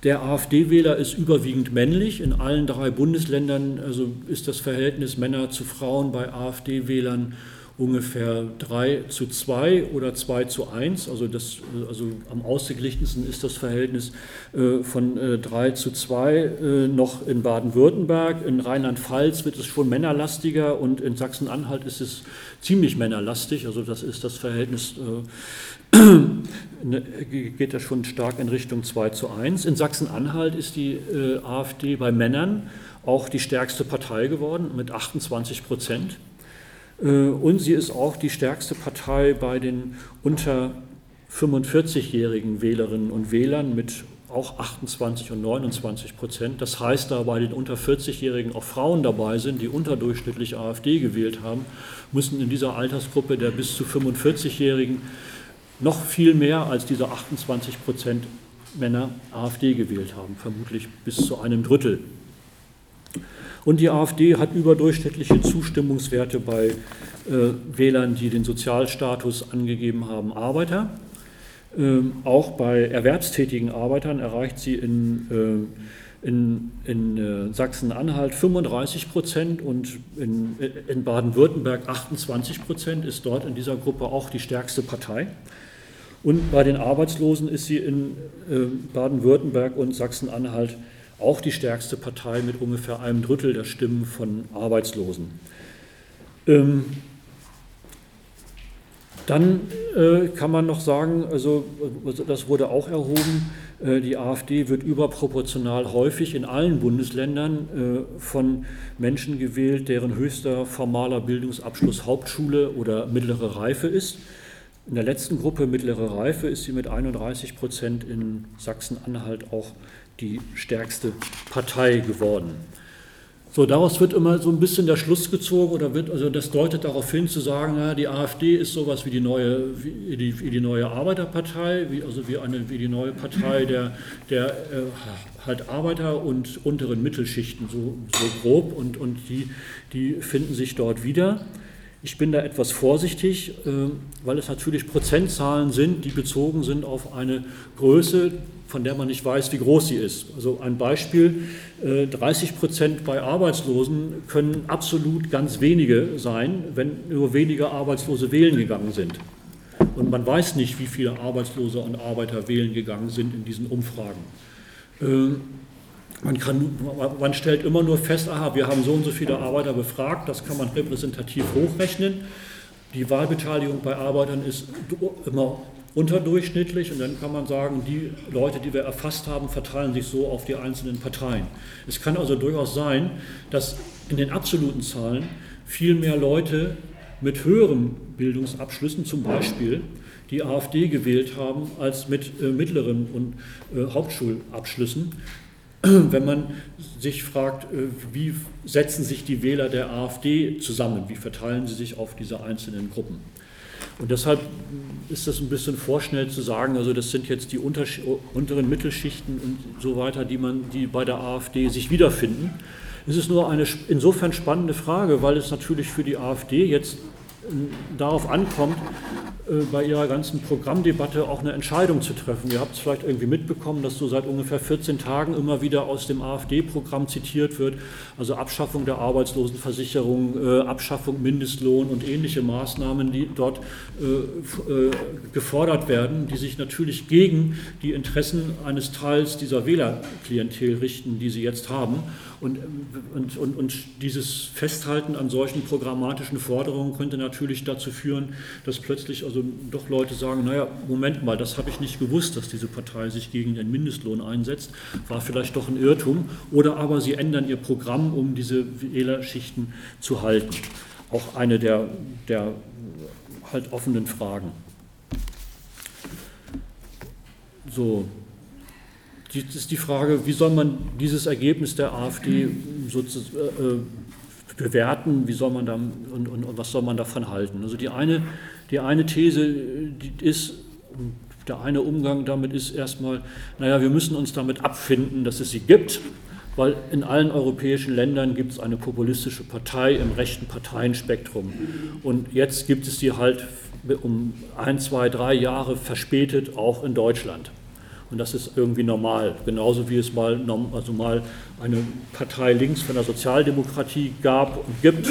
Der AfD-Wähler ist überwiegend männlich. In allen drei Bundesländern also ist das Verhältnis Männer zu Frauen bei AfD-Wählern ungefähr 3 zu 2 oder 2 zu 1. Also, das, also am ausgeglichensten ist das Verhältnis äh, von äh, 3 zu 2 äh, noch in Baden-Württemberg. In Rheinland-Pfalz wird es schon männerlastiger und in Sachsen-Anhalt ist es ziemlich männerlastig. Also das ist das Verhältnis, äh, ne, geht das schon stark in Richtung 2 zu 1. In Sachsen-Anhalt ist die äh, AfD bei Männern auch die stärkste Partei geworden mit 28 Prozent. Äh, und sie ist auch die stärkste Partei bei den unter 45-jährigen Wählerinnen und Wählern mit auch 28 und 29 Prozent. Das heißt, da bei den unter 40-Jährigen auch Frauen dabei sind, die unterdurchschnittlich AfD gewählt haben, müssen in dieser Altersgruppe der bis zu 45-Jährigen noch viel mehr als diese 28 Prozent Männer AfD gewählt haben, vermutlich bis zu einem Drittel. Und die AfD hat überdurchschnittliche Zustimmungswerte bei äh, Wählern, die den Sozialstatus angegeben haben, Arbeiter. Ähm, auch bei erwerbstätigen Arbeitern erreicht sie in, äh, in, in äh, Sachsen-Anhalt 35 Prozent und in, in Baden-Württemberg 28 Prozent, ist dort in dieser Gruppe auch die stärkste Partei. Und bei den Arbeitslosen ist sie in äh, Baden-Württemberg und Sachsen-Anhalt auch die stärkste Partei mit ungefähr einem Drittel der Stimmen von Arbeitslosen. Ähm, dann äh, kann man noch sagen, also, also das wurde auch erhoben, äh, die AfD wird überproportional häufig in allen Bundesländern äh, von Menschen gewählt, deren höchster formaler Bildungsabschluss Hauptschule oder mittlere Reife ist. In der letzten Gruppe mittlere Reife ist sie mit 31 Prozent in Sachsen-Anhalt auch die stärkste Partei geworden. So, daraus wird immer so ein bisschen der Schluss gezogen oder wird, also das deutet darauf hin zu sagen, na, die AfD ist sowas wie die neue, wie die, wie die neue Arbeiterpartei, wie, also wie, eine, wie die neue Partei der, der äh, halt Arbeiter und unteren Mittelschichten, so, so grob, und, und die, die finden sich dort wieder. Ich bin da etwas vorsichtig, äh, weil es natürlich Prozentzahlen sind, die bezogen sind auf eine Größe, von der man nicht weiß, wie groß sie ist. Also ein Beispiel, 30 äh, Prozent bei Arbeitslosen können absolut ganz wenige sein, wenn nur wenige Arbeitslose wählen gegangen sind. Und man weiß nicht, wie viele Arbeitslose und Arbeiter wählen gegangen sind in diesen Umfragen. Äh, man, kann, man stellt immer nur fest, aha, wir haben so und so viele Arbeiter befragt, das kann man repräsentativ hochrechnen. Die Wahlbeteiligung bei Arbeitern ist immer unterdurchschnittlich und dann kann man sagen, die Leute, die wir erfasst haben, verteilen sich so auf die einzelnen Parteien. Es kann also durchaus sein, dass in den absoluten Zahlen viel mehr Leute mit höheren Bildungsabschlüssen zum Beispiel die AfD gewählt haben als mit äh, mittleren und äh, Hauptschulabschlüssen. Wenn man sich fragt, äh, wie setzen sich die Wähler der AfD zusammen, wie verteilen sie sich auf diese einzelnen Gruppen. Und deshalb ist das ein bisschen vorschnell zu sagen, also das sind jetzt die unteren Mittelschichten und so weiter, die, man, die bei der AfD sich wiederfinden. Es ist nur eine insofern spannende Frage, weil es natürlich für die AfD jetzt darauf ankommt, äh, bei ihrer ganzen Programmdebatte auch eine Entscheidung zu treffen. Ihr habt es vielleicht irgendwie mitbekommen, dass so seit ungefähr 14 Tagen immer wieder aus dem AfD-Programm zitiert wird, also Abschaffung der Arbeitslosenversicherung, äh, Abschaffung Mindestlohn und ähnliche Maßnahmen, die dort äh, gefordert werden, die sich natürlich gegen die Interessen eines Teils dieser Wählerklientel richten, die sie jetzt haben. Und, und, und, und dieses Festhalten an solchen programmatischen Forderungen könnte natürlich dazu führen, dass plötzlich also doch Leute sagen, naja, Moment mal, das habe ich nicht gewusst, dass diese Partei sich gegen den Mindestlohn einsetzt, war vielleicht doch ein Irrtum. Oder aber sie ändern ihr Programm, um diese Wählerschichten zu halten. Auch eine der, der halt offenen Fragen. So, Jetzt ist die Frage, wie soll man dieses Ergebnis der AfD sozusagen äh, bewerten, wie soll man da, und, und, und, was soll man davon halten? Also die eine, die eine These die ist, der eine Umgang damit ist erstmal, naja, wir müssen uns damit abfinden, dass es sie gibt, weil in allen europäischen Ländern gibt es eine populistische Partei im rechten Parteienspektrum. Und jetzt gibt es sie halt um ein, zwei, drei Jahre verspätet auch in Deutschland. Und das ist irgendwie normal. Genauso wie es mal, also mal eine Partei links von der Sozialdemokratie gab und gibt,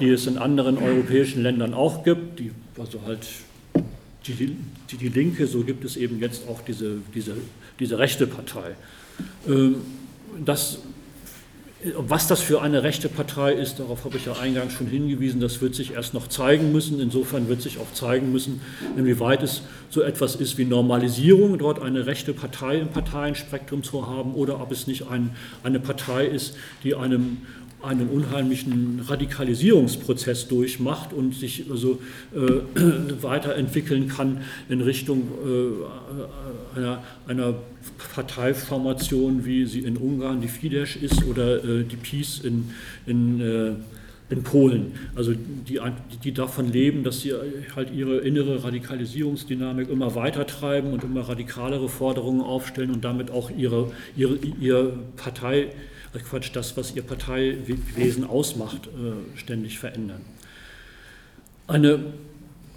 die es in anderen europäischen Ländern auch gibt, die, also halt die, die, die Linke, so gibt es eben jetzt auch diese, diese, diese rechte Partei. Ähm, das was das für eine rechte Partei ist, darauf habe ich ja eingangs schon hingewiesen, das wird sich erst noch zeigen müssen. Insofern wird sich auch zeigen müssen, inwieweit es so etwas ist wie Normalisierung, dort eine rechte Partei im Parteienspektrum zu haben, oder ob es nicht ein, eine Partei ist, die einem einen unheimlichen Radikalisierungsprozess durchmacht und sich also äh, weiterentwickeln kann in Richtung äh, einer, einer, Parteiformation, wie sie in Ungarn die Fidesz ist oder äh, die PiS in, in, äh, in Polen. Also die, die davon leben, dass sie halt ihre innere Radikalisierungsdynamik immer weiter treiben und immer radikalere Forderungen aufstellen und damit auch ihre, ihre, ihre Partei Quatsch, das, was ihr Parteiwesen ausmacht, äh, ständig verändern. Eine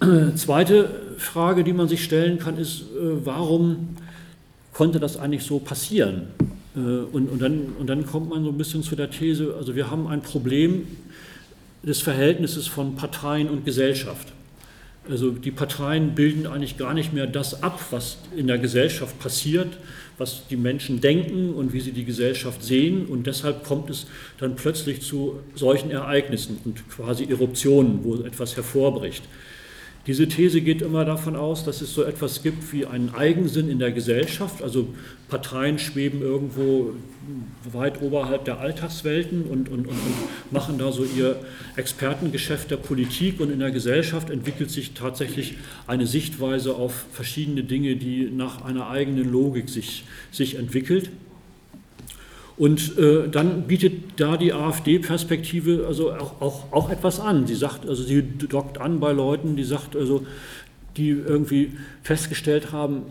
äh, zweite Frage, die man sich stellen kann, ist, warum konnte das eigentlich so passieren? Und, und, dann, und dann kommt man so ein bisschen zu der These, also wir haben ein Problem des Verhältnisses von Parteien und Gesellschaft. Also die Parteien bilden eigentlich gar nicht mehr das ab, was in der Gesellschaft passiert, was die Menschen denken und wie sie die Gesellschaft sehen. Und deshalb kommt es dann plötzlich zu solchen Ereignissen und quasi Eruptionen, wo etwas hervorbricht. Diese These geht immer davon aus, dass es so etwas gibt wie einen Eigensinn in der Gesellschaft. Also Parteien schweben irgendwo weit oberhalb der Alltagswelten und, und, und, und, machen da so ihr Expertengeschäft der Politik und in der Gesellschaft entwickelt sich tatsächlich eine Sichtweise auf verschiedene Dinge, die nach einer eigenen Logik sich, sich entwickelt. Und äh, dann bietet da die AfD-Perspektive also auch, auch, auch etwas an. Sie sagt, also sie dockt an bei Leuten, die sagt, also die irgendwie festgestellt haben,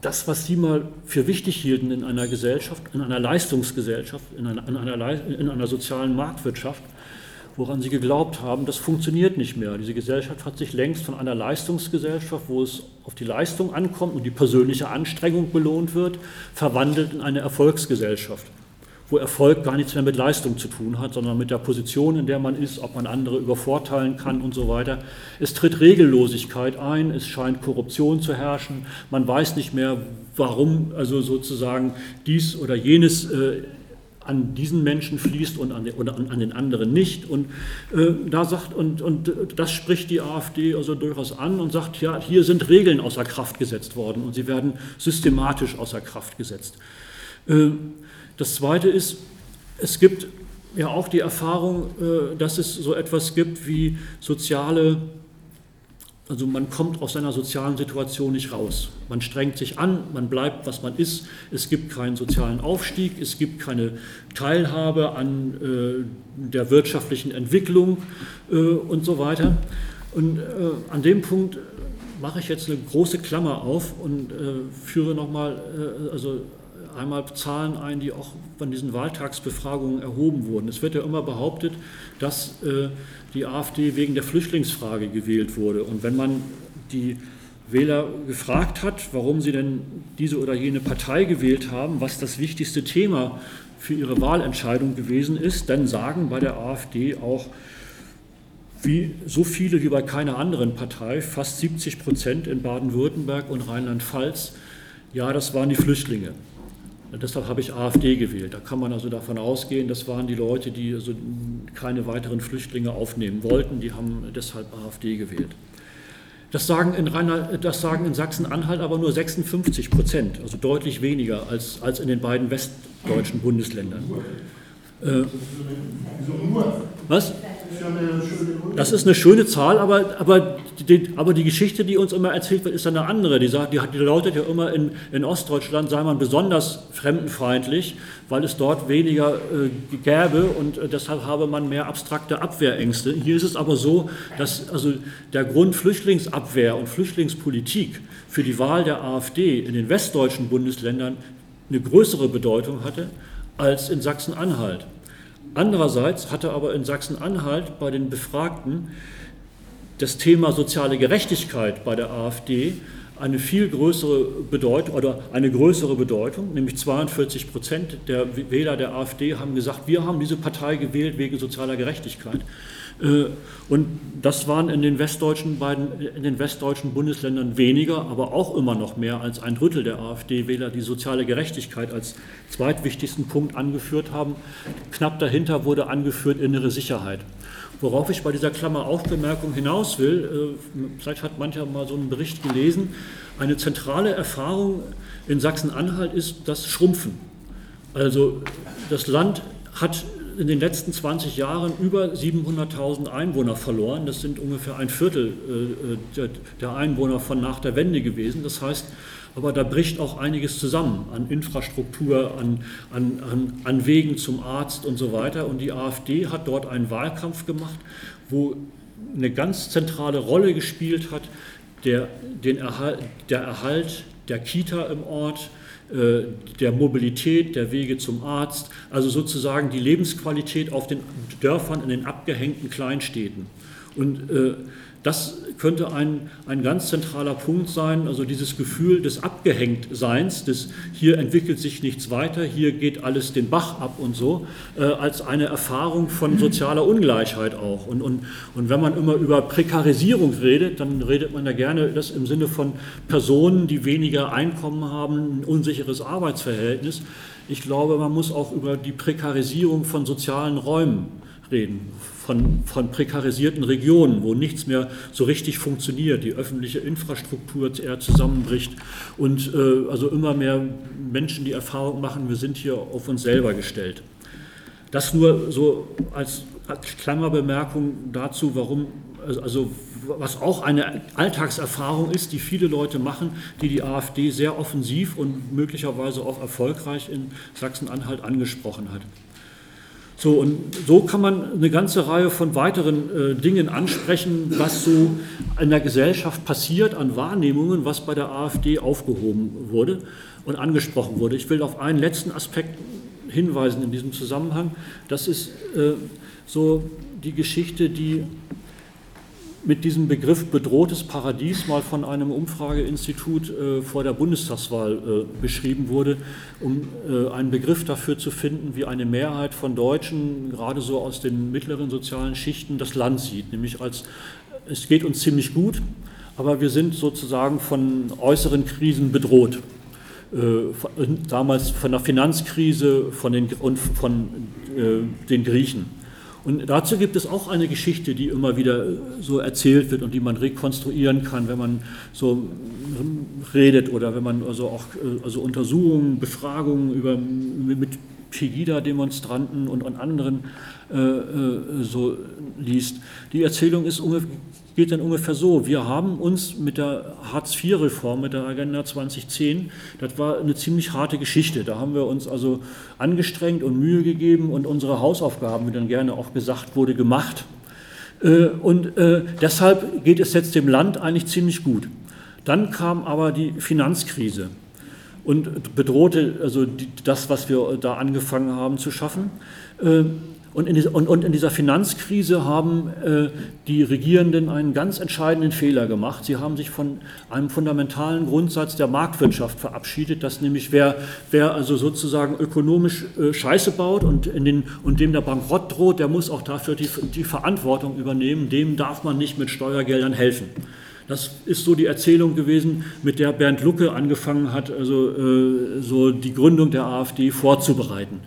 das, was sie mal für wichtig hielten in einer Gesellschaft, in einer Leistungsgesellschaft, in einer, in einer, in einer sozialen Marktwirtschaft, woran sie geglaubt haben, das funktioniert nicht mehr. Diese Gesellschaft hat sich längst von einer Leistungsgesellschaft, wo es auf die Leistung ankommt und die persönliche Anstrengung belohnt wird, verwandelt in eine Erfolgsgesellschaft wo Erfolg gar nichts mehr mit Leistung zu tun hat, sondern mit der Position, in der man ist, ob man andere übervorteilen kann und so weiter. Es tritt Regellosigkeit ein, es scheint Korruption zu herrschen, man weiß nicht mehr, warum also sozusagen dies oder jenes äh, an diesen Menschen fließt und an den, oder an, an den anderen nicht. Und äh, da sagt, und, und das spricht die AfD also durchaus an und sagt, ja, hier sind Regeln außer Kraft gesetzt worden und sie werden systematisch außer Kraft gesetzt. Äh, das Zweite ist, es gibt ja auch die Erfahrung, äh, dass es so etwas gibt wie soziale, also man kommt aus seiner sozialen Situation nicht raus. Man strengt sich an, man bleibt, was man ist. Es gibt keinen sozialen Aufstieg, es gibt keine Teilhabe an äh, der wirtschaftlichen Entwicklung äh, und so weiter. Und an dem Punkt mache ich jetzt eine große Klammer auf und führe nochmal also einmal Zahlen ein, die auch von diesen Wahltagsbefragungen erhoben wurden. Es wird ja immer behauptet, dass äh, die AfD wegen der Flüchtlingsfrage gewählt wurde. Und wenn man die Wähler gefragt hat, warum sie denn diese oder jene Partei gewählt haben, was das wichtigste Thema für ihre Wahlentscheidung gewesen ist, dann sagen bei der AfD auch wie so viele wie bei keiner anderen Partei, fast 70 Prozent in Baden-Württemberg und Rheinland-Pfalz, ja, das waren die Flüchtlinge. Deshalb habe ich AfD gewählt. Da kann man also davon ausgehen, das waren die Leute, die also keine weiteren Flüchtlinge aufnehmen wollten, die haben deshalb AfD gewählt. Das sagen in, in Sachsen-Anhalt aber nur 56 Prozent, also deutlich weniger als, als in den beiden westdeutschen Bundesländern. Äh, was? Das ist eine schöne Zahl, aber, aber, die, aber die Geschichte, die uns immer erzählt wird, ist eine andere. Die, sagt, die, die lautet ja immer, in, in Ostdeutschland sei man besonders fremdenfeindlich, weil es dort weniger äh, gäbe und äh, deshalb habe man mehr abstrakte Abwehrängste. Hier ist es aber so, dass also der Grund Flüchtlingsabwehr und Flüchtlingspolitik für die Wahl der AfD in den westdeutschen Bundesländern eine größere Bedeutung hatte als in Sachsen-Anhalt. Andererseits hatte aber in Sachsen-Anhalt bei den Befragten das Thema soziale Gerechtigkeit bei der AfD eine viel größere Bedeutung oder eine größere Bedeutung, nämlich 42 Prozent der Wähler der AfD haben gesagt, wir haben diese Partei gewählt wegen sozialer Gerechtigkeit. Äh, und das waren in den westdeutschen, beiden, in den westdeutschen Bundesländern weniger, aber auch immer noch mehr als ein Drittel der AfD-Wähler, die soziale Gerechtigkeit als zweitwichtigsten Punkt angeführt haben. Knapp dahinter wurde angeführt innere Sicherheit. Worauf ich bei dieser Klammer Aufbemerkung hinaus will, äh, vielleicht hat mancher mal so einen Bericht gelesen, eine zentrale Erfahrung in Sachsen-Anhalt ist das Schrumpfen. Also das Land hat in den letzten 20 Jahren über 700.000 Einwohner verloren. Das sind ungefähr ein Viertel äh, der Einwohner von nach der Wende gewesen. Das heißt, aber da bricht auch einiges zusammen an Infrastruktur, an, an, an, an Wegen zum Arzt und so weiter. Und die AfD hat dort einen Wahlkampf gemacht, wo eine ganz zentrale Rolle gespielt hat, der, den Erhalt, der Erhalt der Kita im Ort, äh, der Mobilität, der Wege zum Arzt, also sozusagen die Lebensqualität auf den Dörfern in den abgehängten Kleinstädten. Und äh, das könnte ein, ein ganz zentraler Punkt sein, also dieses Gefühl des Abgehängtseins, des hier entwickelt sich nichts weiter, hier geht alles den Bach ab und so, äh, als eine Erfahrung von sozialer Ungleichheit auch. Und, und, und wenn man immer über Prekarisierung redet, dann redet man ja gerne das im Sinne von Personen, die weniger Einkommen haben, ein unsicheres Arbeitsverhältnis. Ich glaube, man muss auch über die Prekarisierung von sozialen Räumen reden, von, von prekarisierten Regionen, wo nichts mehr so richtig funktioniert, die öffentliche Infrastruktur eher zusammenbricht und äh, also immer mehr Menschen die Erfahrung machen, wir sind hier auf uns selber gestellt. Das nur so als Klammerbemerkung dazu, warum, also was auch eine Alltagserfahrung ist, die viele Leute machen, die die AfD sehr offensiv und möglicherweise auch erfolgreich in Sachsen-Anhalt angesprochen hat. So, und so kann man eine ganze Reihe von weiteren äh, Dingen ansprechen, was so in der Gesellschaft passiert an Wahrnehmungen, was bei der AfD aufgehoben wurde und angesprochen wurde. Ich will auf einen letzten Aspekt hinweisen in diesem Zusammenhang. Das ist äh, so die Geschichte, die mit diesem Begriff bedrohtes Paradies mal von einem Umfrageinstitut äh, vor der Bundestagswahl äh, beschrieben wurde, um äh, einen Begriff dafür zu finden, wie eine Mehrheit von Deutschen, gerade so aus den mittleren sozialen Schichten, das Land sieht, nämlich als es geht uns ziemlich gut, aber wir sind sozusagen von äußeren Krisen bedroht. Äh, damals von der Finanzkrise von den, und von äh, den Griechen. Und dazu gibt es auch eine Geschichte, die immer wieder so erzählt wird und die man rekonstruieren kann, wenn man so redet oder wenn man also auch also Untersuchungen, Befragungen über, mit Pegida-Demonstranten und, und anderen äh, äh so liest. Die Erzählung ist geht dann ungefähr so. Wir haben uns mit der Hartz-IV-Reform, mit der Agenda 2010, das war eine ziemlich harte Geschichte. Da haben wir uns also angestrengt und Mühe gegeben und unsere Hausaufgaben, wie dann gerne auch gesagt wurde, gemacht. Äh, und äh, deshalb geht es jetzt dem Land eigentlich ziemlich gut. Dann kam aber die Finanzkrise und bedrohte also das, was wir da angefangen haben zu schaffen. Äh, und in, dieser, und, und in dieser Finanzkrise haben äh, die Regierenden einen ganz entscheidenden Fehler gemacht. Sie haben sich von einem fundamentalen Grundsatz der Marktwirtschaft verabschiedet, dass nämlich wer, wer also sozusagen ökonomisch äh, Scheiße baut und, den, und dem der Bankrott droht, der muss auch dafür die, die Verantwortung übernehmen. Dem darf man nicht mit Steuergeldern helfen. Das ist so die Erzählung gewesen, mit der Bernd Lucke angefangen hat, also äh, so die Gründung der AfD vorzubereiten.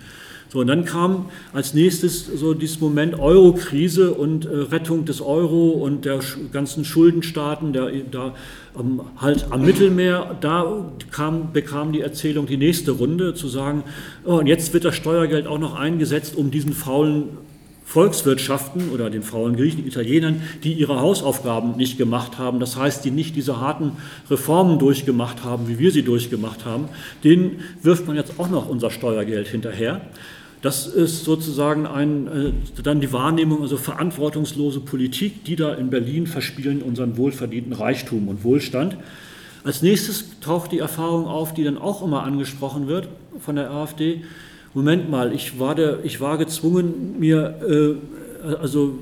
So, und dann kam als nächstes so dieses Moment Euro-Krise und äh, Rettung des Euro und der ganzen Schuldenstaaten, der, da ähm, halt am Mittelmeer, da kam, bekam die Erzählung die nächste Runde, zu sagen, oh, und jetzt wird das Steuergeld auch noch eingesetzt, um diesen faulen Volkswirtschaften oder den faulen Griechen, Italienern, die ihre Hausaufgaben nicht gemacht haben, das heißt, die nicht diese harten Reformen durchgemacht haben, wie wir sie durchgemacht haben, denen wirft man jetzt auch noch unser Steuergeld hinterher. Das ist sozusagen ein, äh, dann die Wahrnehmung, also verantwortungslose Politik, die da in Berlin verspielen unseren wohlverdienten Reichtum und Wohlstand. Als nächstes taucht die Erfahrung auf, die dann auch immer angesprochen wird von der AfD. Moment mal, ich war, der, ich war gezwungen, mir äh, also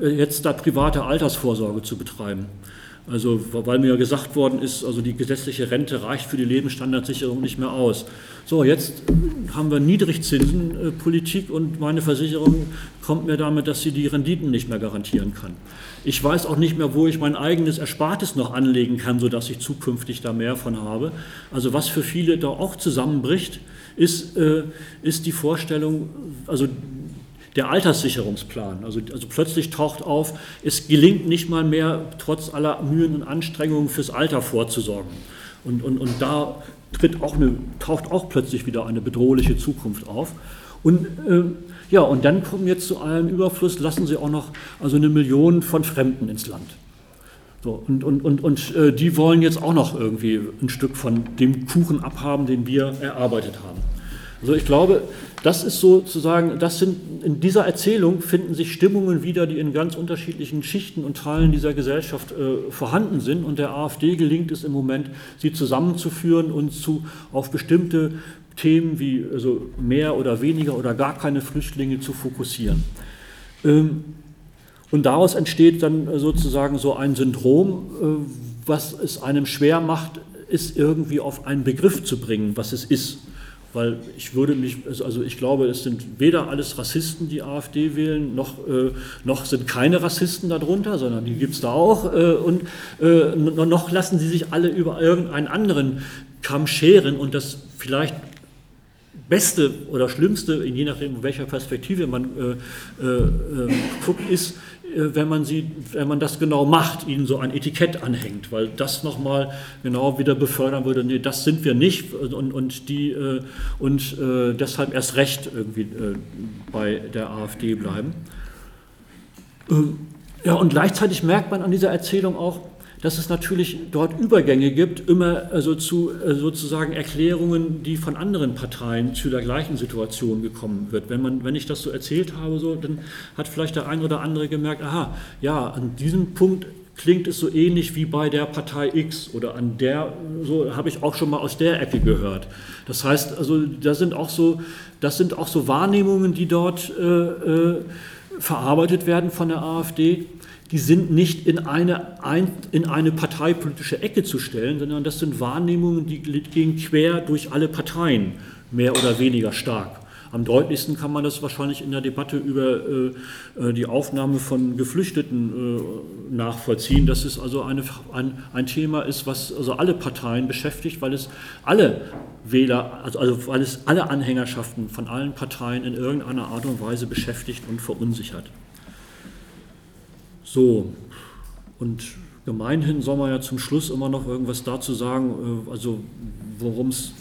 jetzt da private Altersvorsorge zu betreiben. Also, weil mir gesagt worden ist, also die gesetzliche Rente reicht für die Lebensstandardsicherung nicht mehr aus. So, jetzt haben wir Niedrigzinsenpolitik und meine Versicherung kommt mir damit, dass sie die Renditen nicht mehr garantieren kann. Ich weiß auch nicht mehr, wo ich mein eigenes Erspartes noch anlegen kann, sodass ich zukünftig da mehr von habe. Also was für viele da auch zusammenbricht, ist, äh, ist die Vorstellung, also der Alterssicherungsplan. Also, also plötzlich taucht auf, es gelingt nicht mal mehr, trotz aller Mühen und Anstrengungen fürs Alter vorzusorgen. Und, und, und da tritt auch eine, taucht auch plötzlich wieder eine bedrohliche Zukunft auf. Und äh, ja, und dann kommen jetzt zu allem Überfluss, lassen sie auch noch also eine Million von Fremden ins Land. So, und und, und, und äh, die wollen jetzt auch noch irgendwie ein Stück von dem Kuchen abhaben, den wir erarbeitet haben. Also ich glaube, das ist sozusagen, das sind, in dieser Erzählung finden sich Stimmungen wieder, die in ganz unterschiedlichen Schichten und Teilen dieser Gesellschaft äh, vorhanden sind. Und der AfD gelingt es im Moment, sie zusammenzuführen und zu, auf bestimmte Themen wie also mehr oder weniger oder gar keine Flüchtlinge zu fokussieren. Ähm, Und daraus entsteht dann sozusagen so ein Syndrom, was es einem schwer macht, es irgendwie auf einen Begriff zu bringen, was es ist. Weil ich würde mich, also ich glaube, es sind weder alles Rassisten, die AfD wählen, noch, äh, noch sind keine Rassisten darunter, sondern die gibt es da auch. Äh, und äh, noch lassen sie sich alle über irgendeinen anderen Kamm scheren und das vielleicht Beste oder Schlimmste, je nachdem, welcher Perspektive man äh, äh, äh, guckt, ist, äh, wenn man, sie, wenn man das genau macht, ihnen so ein Etikett anhängt, weil das nochmal genau wieder befördern würde, nee, das sind wir nicht und, und, die, äh, und äh, deshalb erst recht irgendwie bei der AfD bleiben. Ähm, ja, und gleichzeitig merkt man an dieser Erzählung auch, dass es natürlich dort Übergänge gibt, immer also zu äh, sozusagen Erklärungen, die von anderen Parteien zu der gleichen Situation gekommen wird. Wenn, man, wenn ich das so erzählt habe, so, dann hat vielleicht der ein oder andere gemerkt, aha, ja, an diesem Punkt klingt es so ähnlich wie bei der Partei X oder an der, so habe ich auch schon mal aus der Ecke gehört. Das heißt, also da sind auch so, das sind auch so Wahrnehmungen, die dort äh, äh, verarbeitet werden von der AfD die sind nicht in eine, in eine parteipolitische Ecke zu stellen, sondern das sind Wahrnehmungen, die gehen quer durch alle Parteien, mehr oder weniger stark. Am deutlichsten kann man das wahrscheinlich in der Debatte über äh, äh die Aufnahme von Geflüchteten äh, nachvollziehen, dass es also eine, ein, ein, Thema ist, was also alle Parteien beschäftigt, weil es alle Wähler, also, also weil es alle Anhängerschaften von allen Parteien in irgendeiner Art und Weise beschäftigt und verunsichert. So, und gemeinhin soll man ja zum Schluss immer noch irgendwas dazu sagen, äh, also worum es,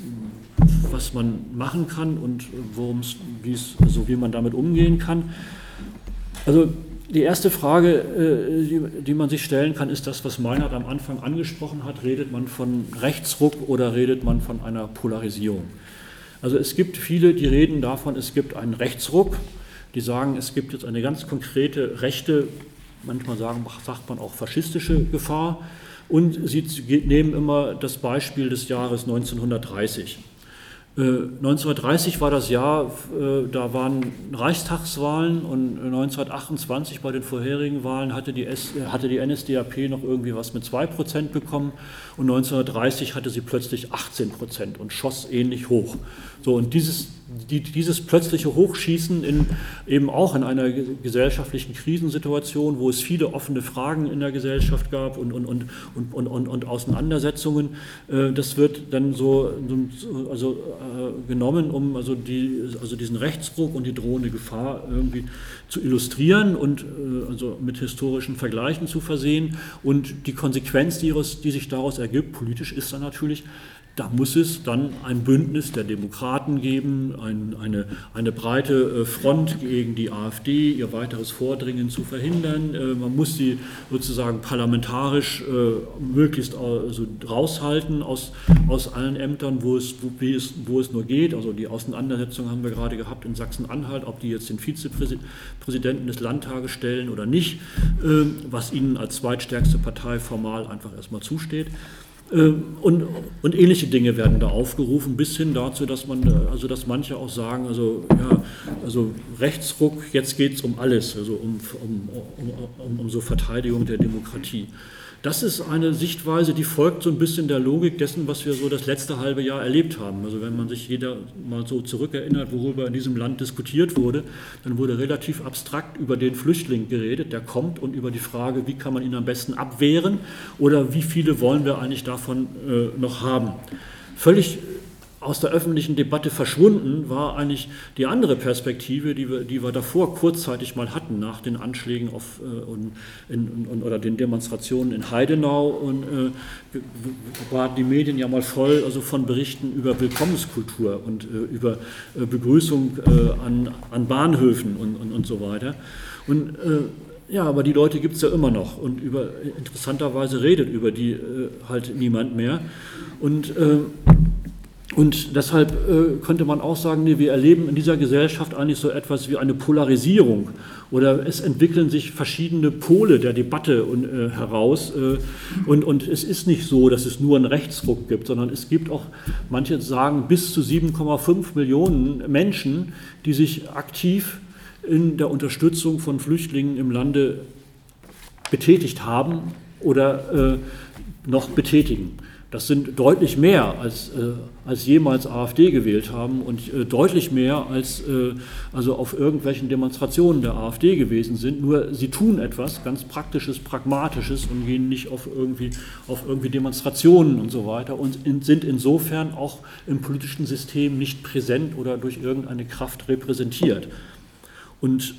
was man machen kann und worum es, also wie man damit umgehen kann. Also die erste Frage, äh, die, man sich stellen kann, ist das, was Meinert am Anfang angesprochen hat. Redet man von Rechtsruck oder redet man von einer Polarisierung? Also es gibt viele, die reden davon, es gibt einen Rechtsruck. Die sagen, es gibt jetzt eine ganz konkrete rechte manchmal sagen, sagt man auch faschistische Gefahr. Und sie nehmen immer das Beispiel des Jahres 1930. 1930 äh, war das Jahr, äh, da waren Reichstagswahlen und 1928 bei den vorherigen Wahlen hatte die, S, hatte die NSDAP noch irgendwie was mit 2% bekommen und 1930 hatte sie plötzlich 18% und schoss ähnlich hoch. So, und dieses, die, dieses plötzliche Hochschießen in, eben auch in einer gesellschaftlichen Krisensituation, wo es viele offene Fragen in der Gesellschaft gab und, und, und, und, und, und Auseinandersetzungen, äh, das wird dann so also, äh, genommen, um also, die, also diesen Rechtsruck und die drohende Gefahr irgendwie zu illustrieren und äh, also mit historischen Vergleichen zu versehen. Und die Konsequenz, die, die sich daraus ergibt, politisch, ist dann natürlich, da muss es dann ein Bündnis der Demokraten geben, ein, eine, eine breite äh, Front gegen die AfD, ihr weiteres Vordringen zu verhindern. Äh, man muss sie sozusagen parlamentarisch äh, möglichst also raushalten aus, aus allen Ämtern, wo es, wo, es, wo es nur geht. Also die Auseinandersetzung haben wir gerade gehabt in Sachsen-Anhalt, ob die jetzt den Vizepräsidenten des Landtages stellen oder nicht, was ihnen als zweitstärkste Partei formal einfach erstmal zusteht. Ähm, und, und, ähnliche Dinge werden da aufgerufen, bis hin dazu, dass man, äh, also dass manche auch sagen, also ja, also Rechtsruck, jetzt geht es um alles, also um, um, um, um, so Verteidigung der Demokratie. Das ist eine Sichtweise, die folgt so ein bisschen der Logik dessen, was wir so das letzte halbe Jahr erlebt haben. Also wenn man sich jeder mal so zurückerinnert, worüber in diesem Land diskutiert wurde, dann wurde relativ abstrakt über den Flüchtling geredet, der kommt und über die Frage, wie kann man ihn am besten abwehren oder wie viele wollen wir eigentlich davon äh, noch haben. Völlig aus der öffentlichen Debatte verschwunden war eigentlich die andere Perspektive, die wir, die wir davor kurzzeitig mal hatten, nach den Anschlägen auf, äh, und, in, und, oder den Demonstrationen in Heidenau. Und äh, waren die Medien ja mal voll also von Berichten über Willkommenskultur und äh, über äh, Begrüßung äh, an, an Bahnhöfen und, und, und so weiter. Und äh, ja, aber die Leute gibt es ja immer noch und über, interessanterweise redet über die halt niemand mehr. Und und deshalb äh, könnte man auch sagen, nee, wir erleben in dieser Gesellschaft eigentlich so etwas wie eine Polarisierung oder es entwickeln sich verschiedene Pole der Debatte und, äh, heraus. Äh, und, und es ist nicht so, dass es nur einen Rechtsruck gibt, sondern es gibt auch, manche sagen, bis zu 7,5 Millionen Menschen, die sich aktiv in der Unterstützung von Flüchtlingen im Lande betätigt haben oder äh, noch betätigen. Das sind deutlich mehr, als, äh, als jemals AfD gewählt haben und äh, deutlich mehr, als äh, also auf irgendwelchen Demonstrationen der AfD gewesen sind. Nur sie tun etwas ganz Praktisches, Pragmatisches und gehen nicht auf irgendwie, auf irgendwie Demonstrationen und so weiter und in, sind insofern auch im politischen System nicht präsent oder durch irgendeine Kraft repräsentiert. Und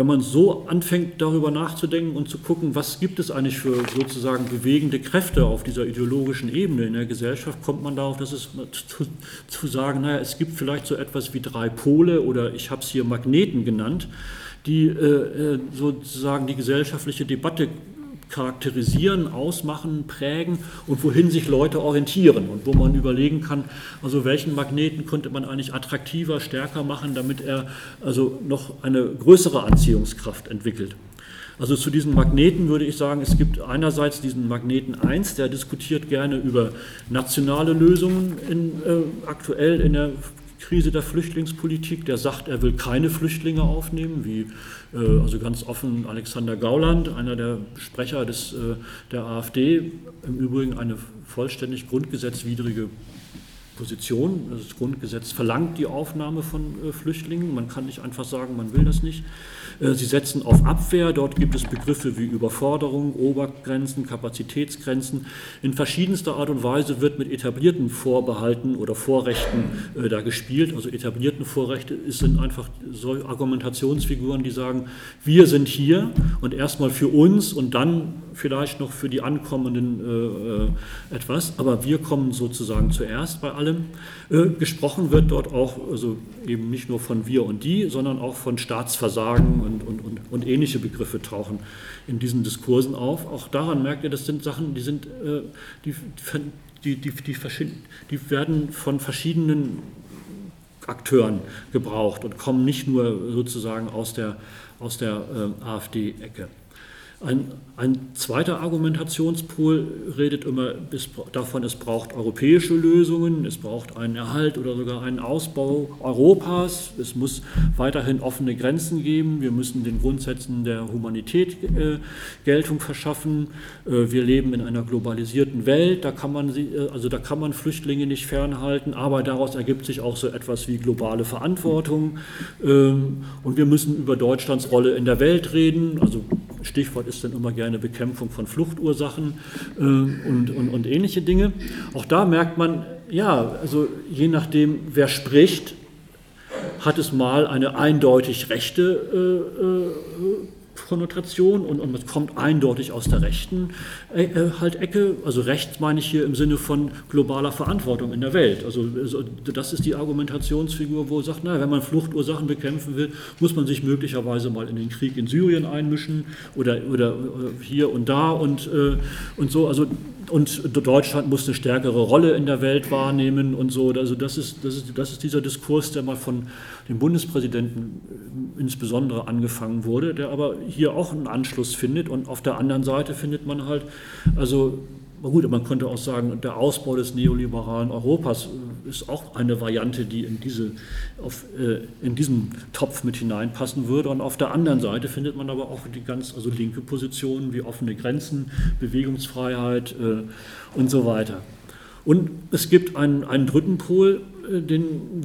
wenn man so anfängt, darüber nachzudenken und zu gucken, was gibt es eigentlich für sozusagen bewegende Kräfte auf dieser ideologischen Ebene in der Gesellschaft, kommt man darauf, dass es zu, zu sagen, naja, es gibt vielleicht so etwas wie drei Pole oder ich habe es hier Magneten genannt, die äh, äh sozusagen die gesellschaftliche Debatte charakterisieren, ausmachen, prägen und wohin sich Leute orientieren und wo man überlegen kann, also welchen Magneten könnte man eigentlich attraktiver, stärker machen, damit er also noch eine größere Anziehungskraft entwickelt. Also zu diesen Magneten würde ich sagen, es gibt einerseits diesen Magneten 1, der diskutiert gerne über nationale Lösungen in, äh, aktuell in der Krise der Flüchtlingspolitik, der sagt, er will keine Flüchtlinge aufnehmen, wie also ganz offen Alexander Gauland, einer der Sprecher des, äh, der AfD, im Übrigen eine vollständig grundgesetzwidrige Position. Das Grundgesetz verlangt die Aufnahme von äh, Flüchtlingen. Man kann nicht einfach sagen, man will das nicht. Äh, sie setzen auf Abwehr. Dort gibt es Begriffe wie Überforderung, Obergrenzen, Kapazitätsgrenzen. In verschiedenster Art und Weise wird mit etablierten Vorbehalten oder Vorrechten äh, da gespielt. Also etablierten Vorrechte sind einfach so Argumentationsfiguren, die sagen, wir sind hier und erstmal für uns und dann vielleicht noch für die Ankommenden äh, etwas. Aber wir kommen sozusagen zuerst bei allem. gesprochen wird dort auch, also eben nicht nur von wir und die, sondern auch von Staatsversagen und, und, und, und ähnliche Begriffe tauchen in diesen Diskursen auf. Auch daran merkt ihr, das sind Sachen, die sind, äh, die, die, die, die, die werden von verschiedenen Akteuren gebraucht und kommen nicht nur sozusagen aus der, aus der äh, AfD-Ecke. Ein, ein, zweiter Argumentationspol redet immer davon, es braucht europäische Lösungen, es braucht einen Erhalt oder sogar einen Ausbau Europas, es muss weiterhin offene Grenzen geben, wir müssen den Grundsätzen der Humanität äh, Geltung verschaffen, äh, wir leben in einer globalisierten Welt, da kann, man sie, äh, also da kann man Flüchtlinge nicht fernhalten, aber daraus ergibt sich auch so etwas wie globale Verantwortung. Ähm, und wir müssen über Deutschlands Rolle in der Welt reden, also Stichwort ist dann immer gerne Bekämpfung von Fluchtursachen äh, und, und, und ähnliche Dinge. Auch da merkt man, ja, also je nachdem, wer spricht, hat es mal eine eindeutig rechte äh, äh, Konnotation und, und es kommt eindeutig aus der rechten äh, äh, halt Ecke. Also rechts meine ich hier im Sinne von globaler Verantwortung in der Welt. Also, das ist die Argumentationsfigur, wo sagt, na, wenn man Fluchtursachen bekämpfen will, muss man sich möglicherweise mal in den Krieg in Syrien einmischen oder, oder äh, hier und da und, äh, und so. Also und Deutschland muss eine stärkere Rolle in der Welt wahrnehmen und so. Also das ist, das ist, das ist dieser Diskurs, der mal von dem Bundespräsidenten äh, insbesondere angefangen wurde, der aber hier auch einen Anschluss findet. Und auf der anderen Seite findet man halt, also gut, man könnte auch sagen, der Ausbau des neoliberalen Europas ist auch eine Variante, die in, diese, auf, äh, in diesen Topf mit hineinpassen würde. Und auf der anderen Seite findet man aber auch die ganz also linke Positionen wie offene Grenzen, Bewegungsfreiheit äh, und so weiter. Und es gibt einen, einen dritten Pol, den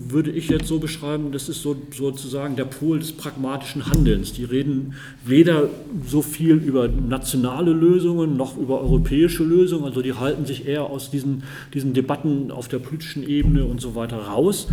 würde ich jetzt so beschreiben, das ist so, sozusagen der Pol des pragmatischen Handelns. Die reden weder so viel über nationale Lösungen noch über europäische Lösungen, also die halten sich eher aus diesen, diesen Debatten auf der politischen Ebene und so weiter raus,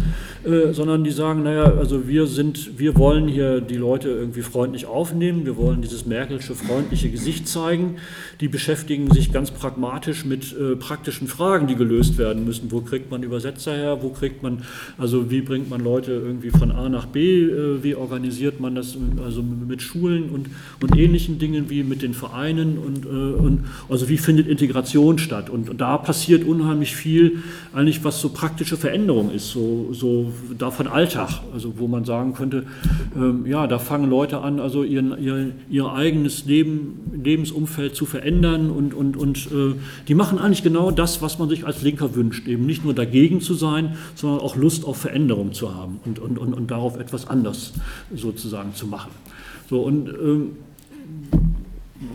äh, sondern die sagen, naja, also wir sind, wir wollen hier die Leute irgendwie freundlich aufnehmen, wir wollen dieses Merkelsche freundliche Gesicht zeigen, die beschäftigen sich ganz pragmatisch mit äh, praktischen Fragen, die gelöst werden müssen. Wo kriegt man Übersetzer her, wo kriegt man, also wie bringt man Leute irgendwie von A nach B, äh, wie organisiert man das also mit Schulen und, und ähnlichen Dingen wie mit den Vereinen und, äh, und also wie findet Integration statt. Und, und, da passiert unheimlich viel, eigentlich was so praktische Veränderung ist, so, so davon Alltag, also wo man sagen könnte, ähm, ja, da fangen Leute an, also ihren, ihr, ihr eigenes Leben, Lebensumfeld zu verändern und, und, und äh, die machen eigentlich genau das, was man sich als Linker wünscht, eben nicht nur dagegen zu sein, sondern sondern auch Lust auf Veränderung zu haben und, und, und, und darauf etwas anders sozusagen zu machen. So, und ähm,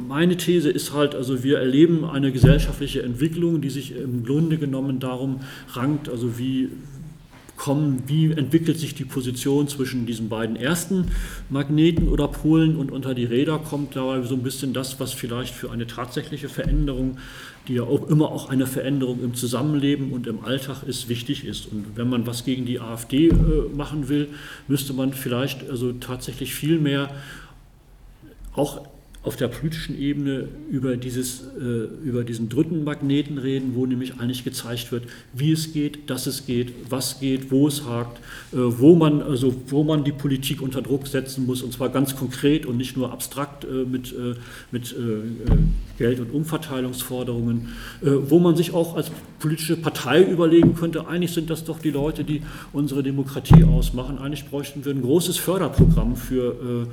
meine These ist halt, also wir erleben eine gesellschaftliche Entwicklung, die sich im Grunde genommen darum rankt, also wie kommen, wie entwickelt sich die Position zwischen diesen beiden ersten Magneten oder Polen und unter die Räder kommt dabei so ein bisschen das, was vielleicht für eine tatsächliche Veränderung, die ja auch immer auch eine Veränderung im Zusammenleben und im Alltag ist, wichtig ist. Und wenn man was gegen die AfD äh, machen will, müsste man vielleicht also tatsächlich viel mehr auch auf der politischen Ebene über, dieses, äh, über diesen dritten Magneten reden, wo nämlich eigentlich gezeigt wird, wie es geht, dass es geht, was geht, wo es hakt, äh, wo, man, also, wo man die Politik unter Druck setzen muss, und zwar ganz konkret und nicht nur abstrakt äh, mit, äh, mit äh, äh, Geld- und Umverteilungsforderungen, wo man sich auch als politische Partei überlegen könnte, eigentlich sind das doch die Leute, die unsere Demokratie ausmachen, eigentlich bräuchten wir ein großes Förderprogramm für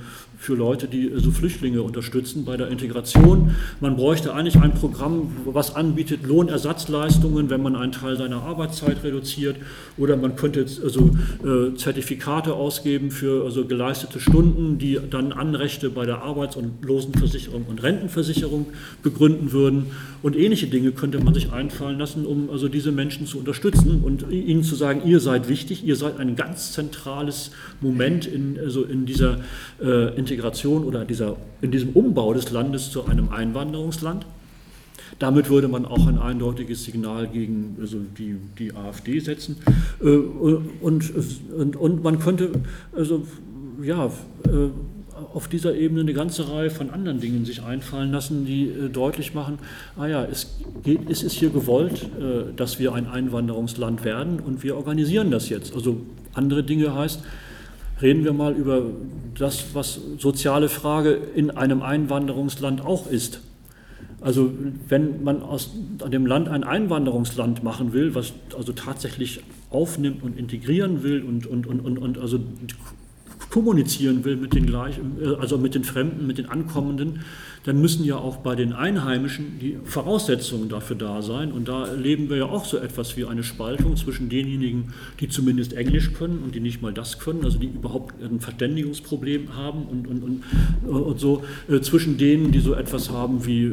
für Leute, die so Flüchtlinge unterstützen bei der Integration. Man bräuchte eigentlich ein Programm, was anbietet Lohnersatzleistungen, wenn man einen Teil seiner Arbeitszeit reduziert. Oder man könnte also, äh, Zertifikate ausgeben für also geleistete Stunden, die dann Anrechte bei der Arbeits- und Losenversicherung und Rentenversicherung begründen würden. Und ähnliche Dinge könnte man sich einfallen lassen, um also diese Menschen zu unterstützen und ihnen zu sagen, ihr seid wichtig, ihr seid ein ganz zentrales Moment in, also in dieser äh, Integration oder dieser, in diesem Umbau des Landes zu einem Einwanderungsland. Damit würde man auch ein eindeutiges Signal gegen also die, die AfD setzen. Äh, und, und, und man könnte also, ja, äh, auf dieser Ebene eine ganze Reihe von anderen Dingen sich einfallen lassen, die äh, deutlich machen, ah ja, es, geht, es ist hier gewollt, dass wir ein Einwanderungsland werden und wir organisieren das jetzt. Also andere Dinge heißt, reden wir mal über das, was soziale Frage in einem Einwanderungsland auch ist. Also wenn man aus dem Land ein Einwanderungsland machen will, was also tatsächlich aufnimmt und integrieren will und, und, und, und, und also kommunizieren will mit den gleichen, äh, also mit den Fremden, mit den Ankommenden, dann müssen ja auch bei den Einheimischen die Voraussetzungen dafür da sein. Und da erleben wir ja auch so etwas wie eine Spaltung zwischen denjenigen, die zumindest Englisch können und die nicht mal das können, also die überhaupt ein Verständigungsproblem haben und, und, und, und so, äh, zwischen denen, die so etwas haben, wie äh,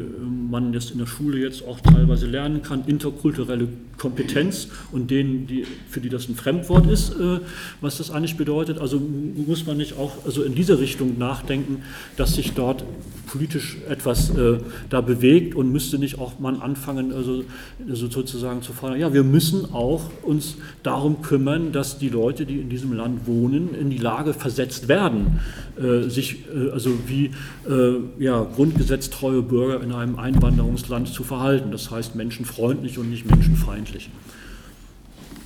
man das in der Schule jetzt auch teilweise lernen kann, interkulturelle Kompetenz und denen, die, für die das ein Fremdwort ist, äh, was das eigentlich bedeutet. Also muss man nicht auch also in diese Richtung nachdenken, dass sich dort politisch etwas äh, da bewegt und müsste nicht auch mal anfangen, also, also, sozusagen zu fordern, ja, wir müssen auch uns darum kümmern, dass die Leute, die in diesem Land wohnen, in die Lage versetzt werden, äh, sich äh, also wie äh, ja, grundgesetztreue Bürger in einem Einwanderungsland zu verhalten. Das heißt menschenfreundlich und nicht menschenfeindlich.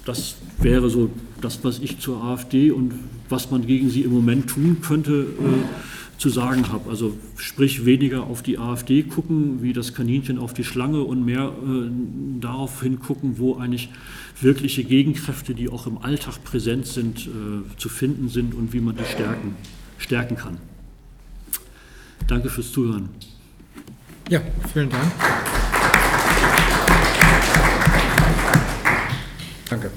Das wäre so das, was ich zur AfD und was man gegen sie im Moment tun könnte, äh, zu sagen habe. Also sprich weniger auf die AfD gucken, wie das Kaninchen auf die Schlange und mehr äh, darauf hingucken, wo eigentlich wirkliche Gegenkräfte, die auch im Alltag präsent sind, äh, zu finden sind und wie man die stärken, stärken kann. Danke fürs Zuhören. Ja, vielen Dank. Danke.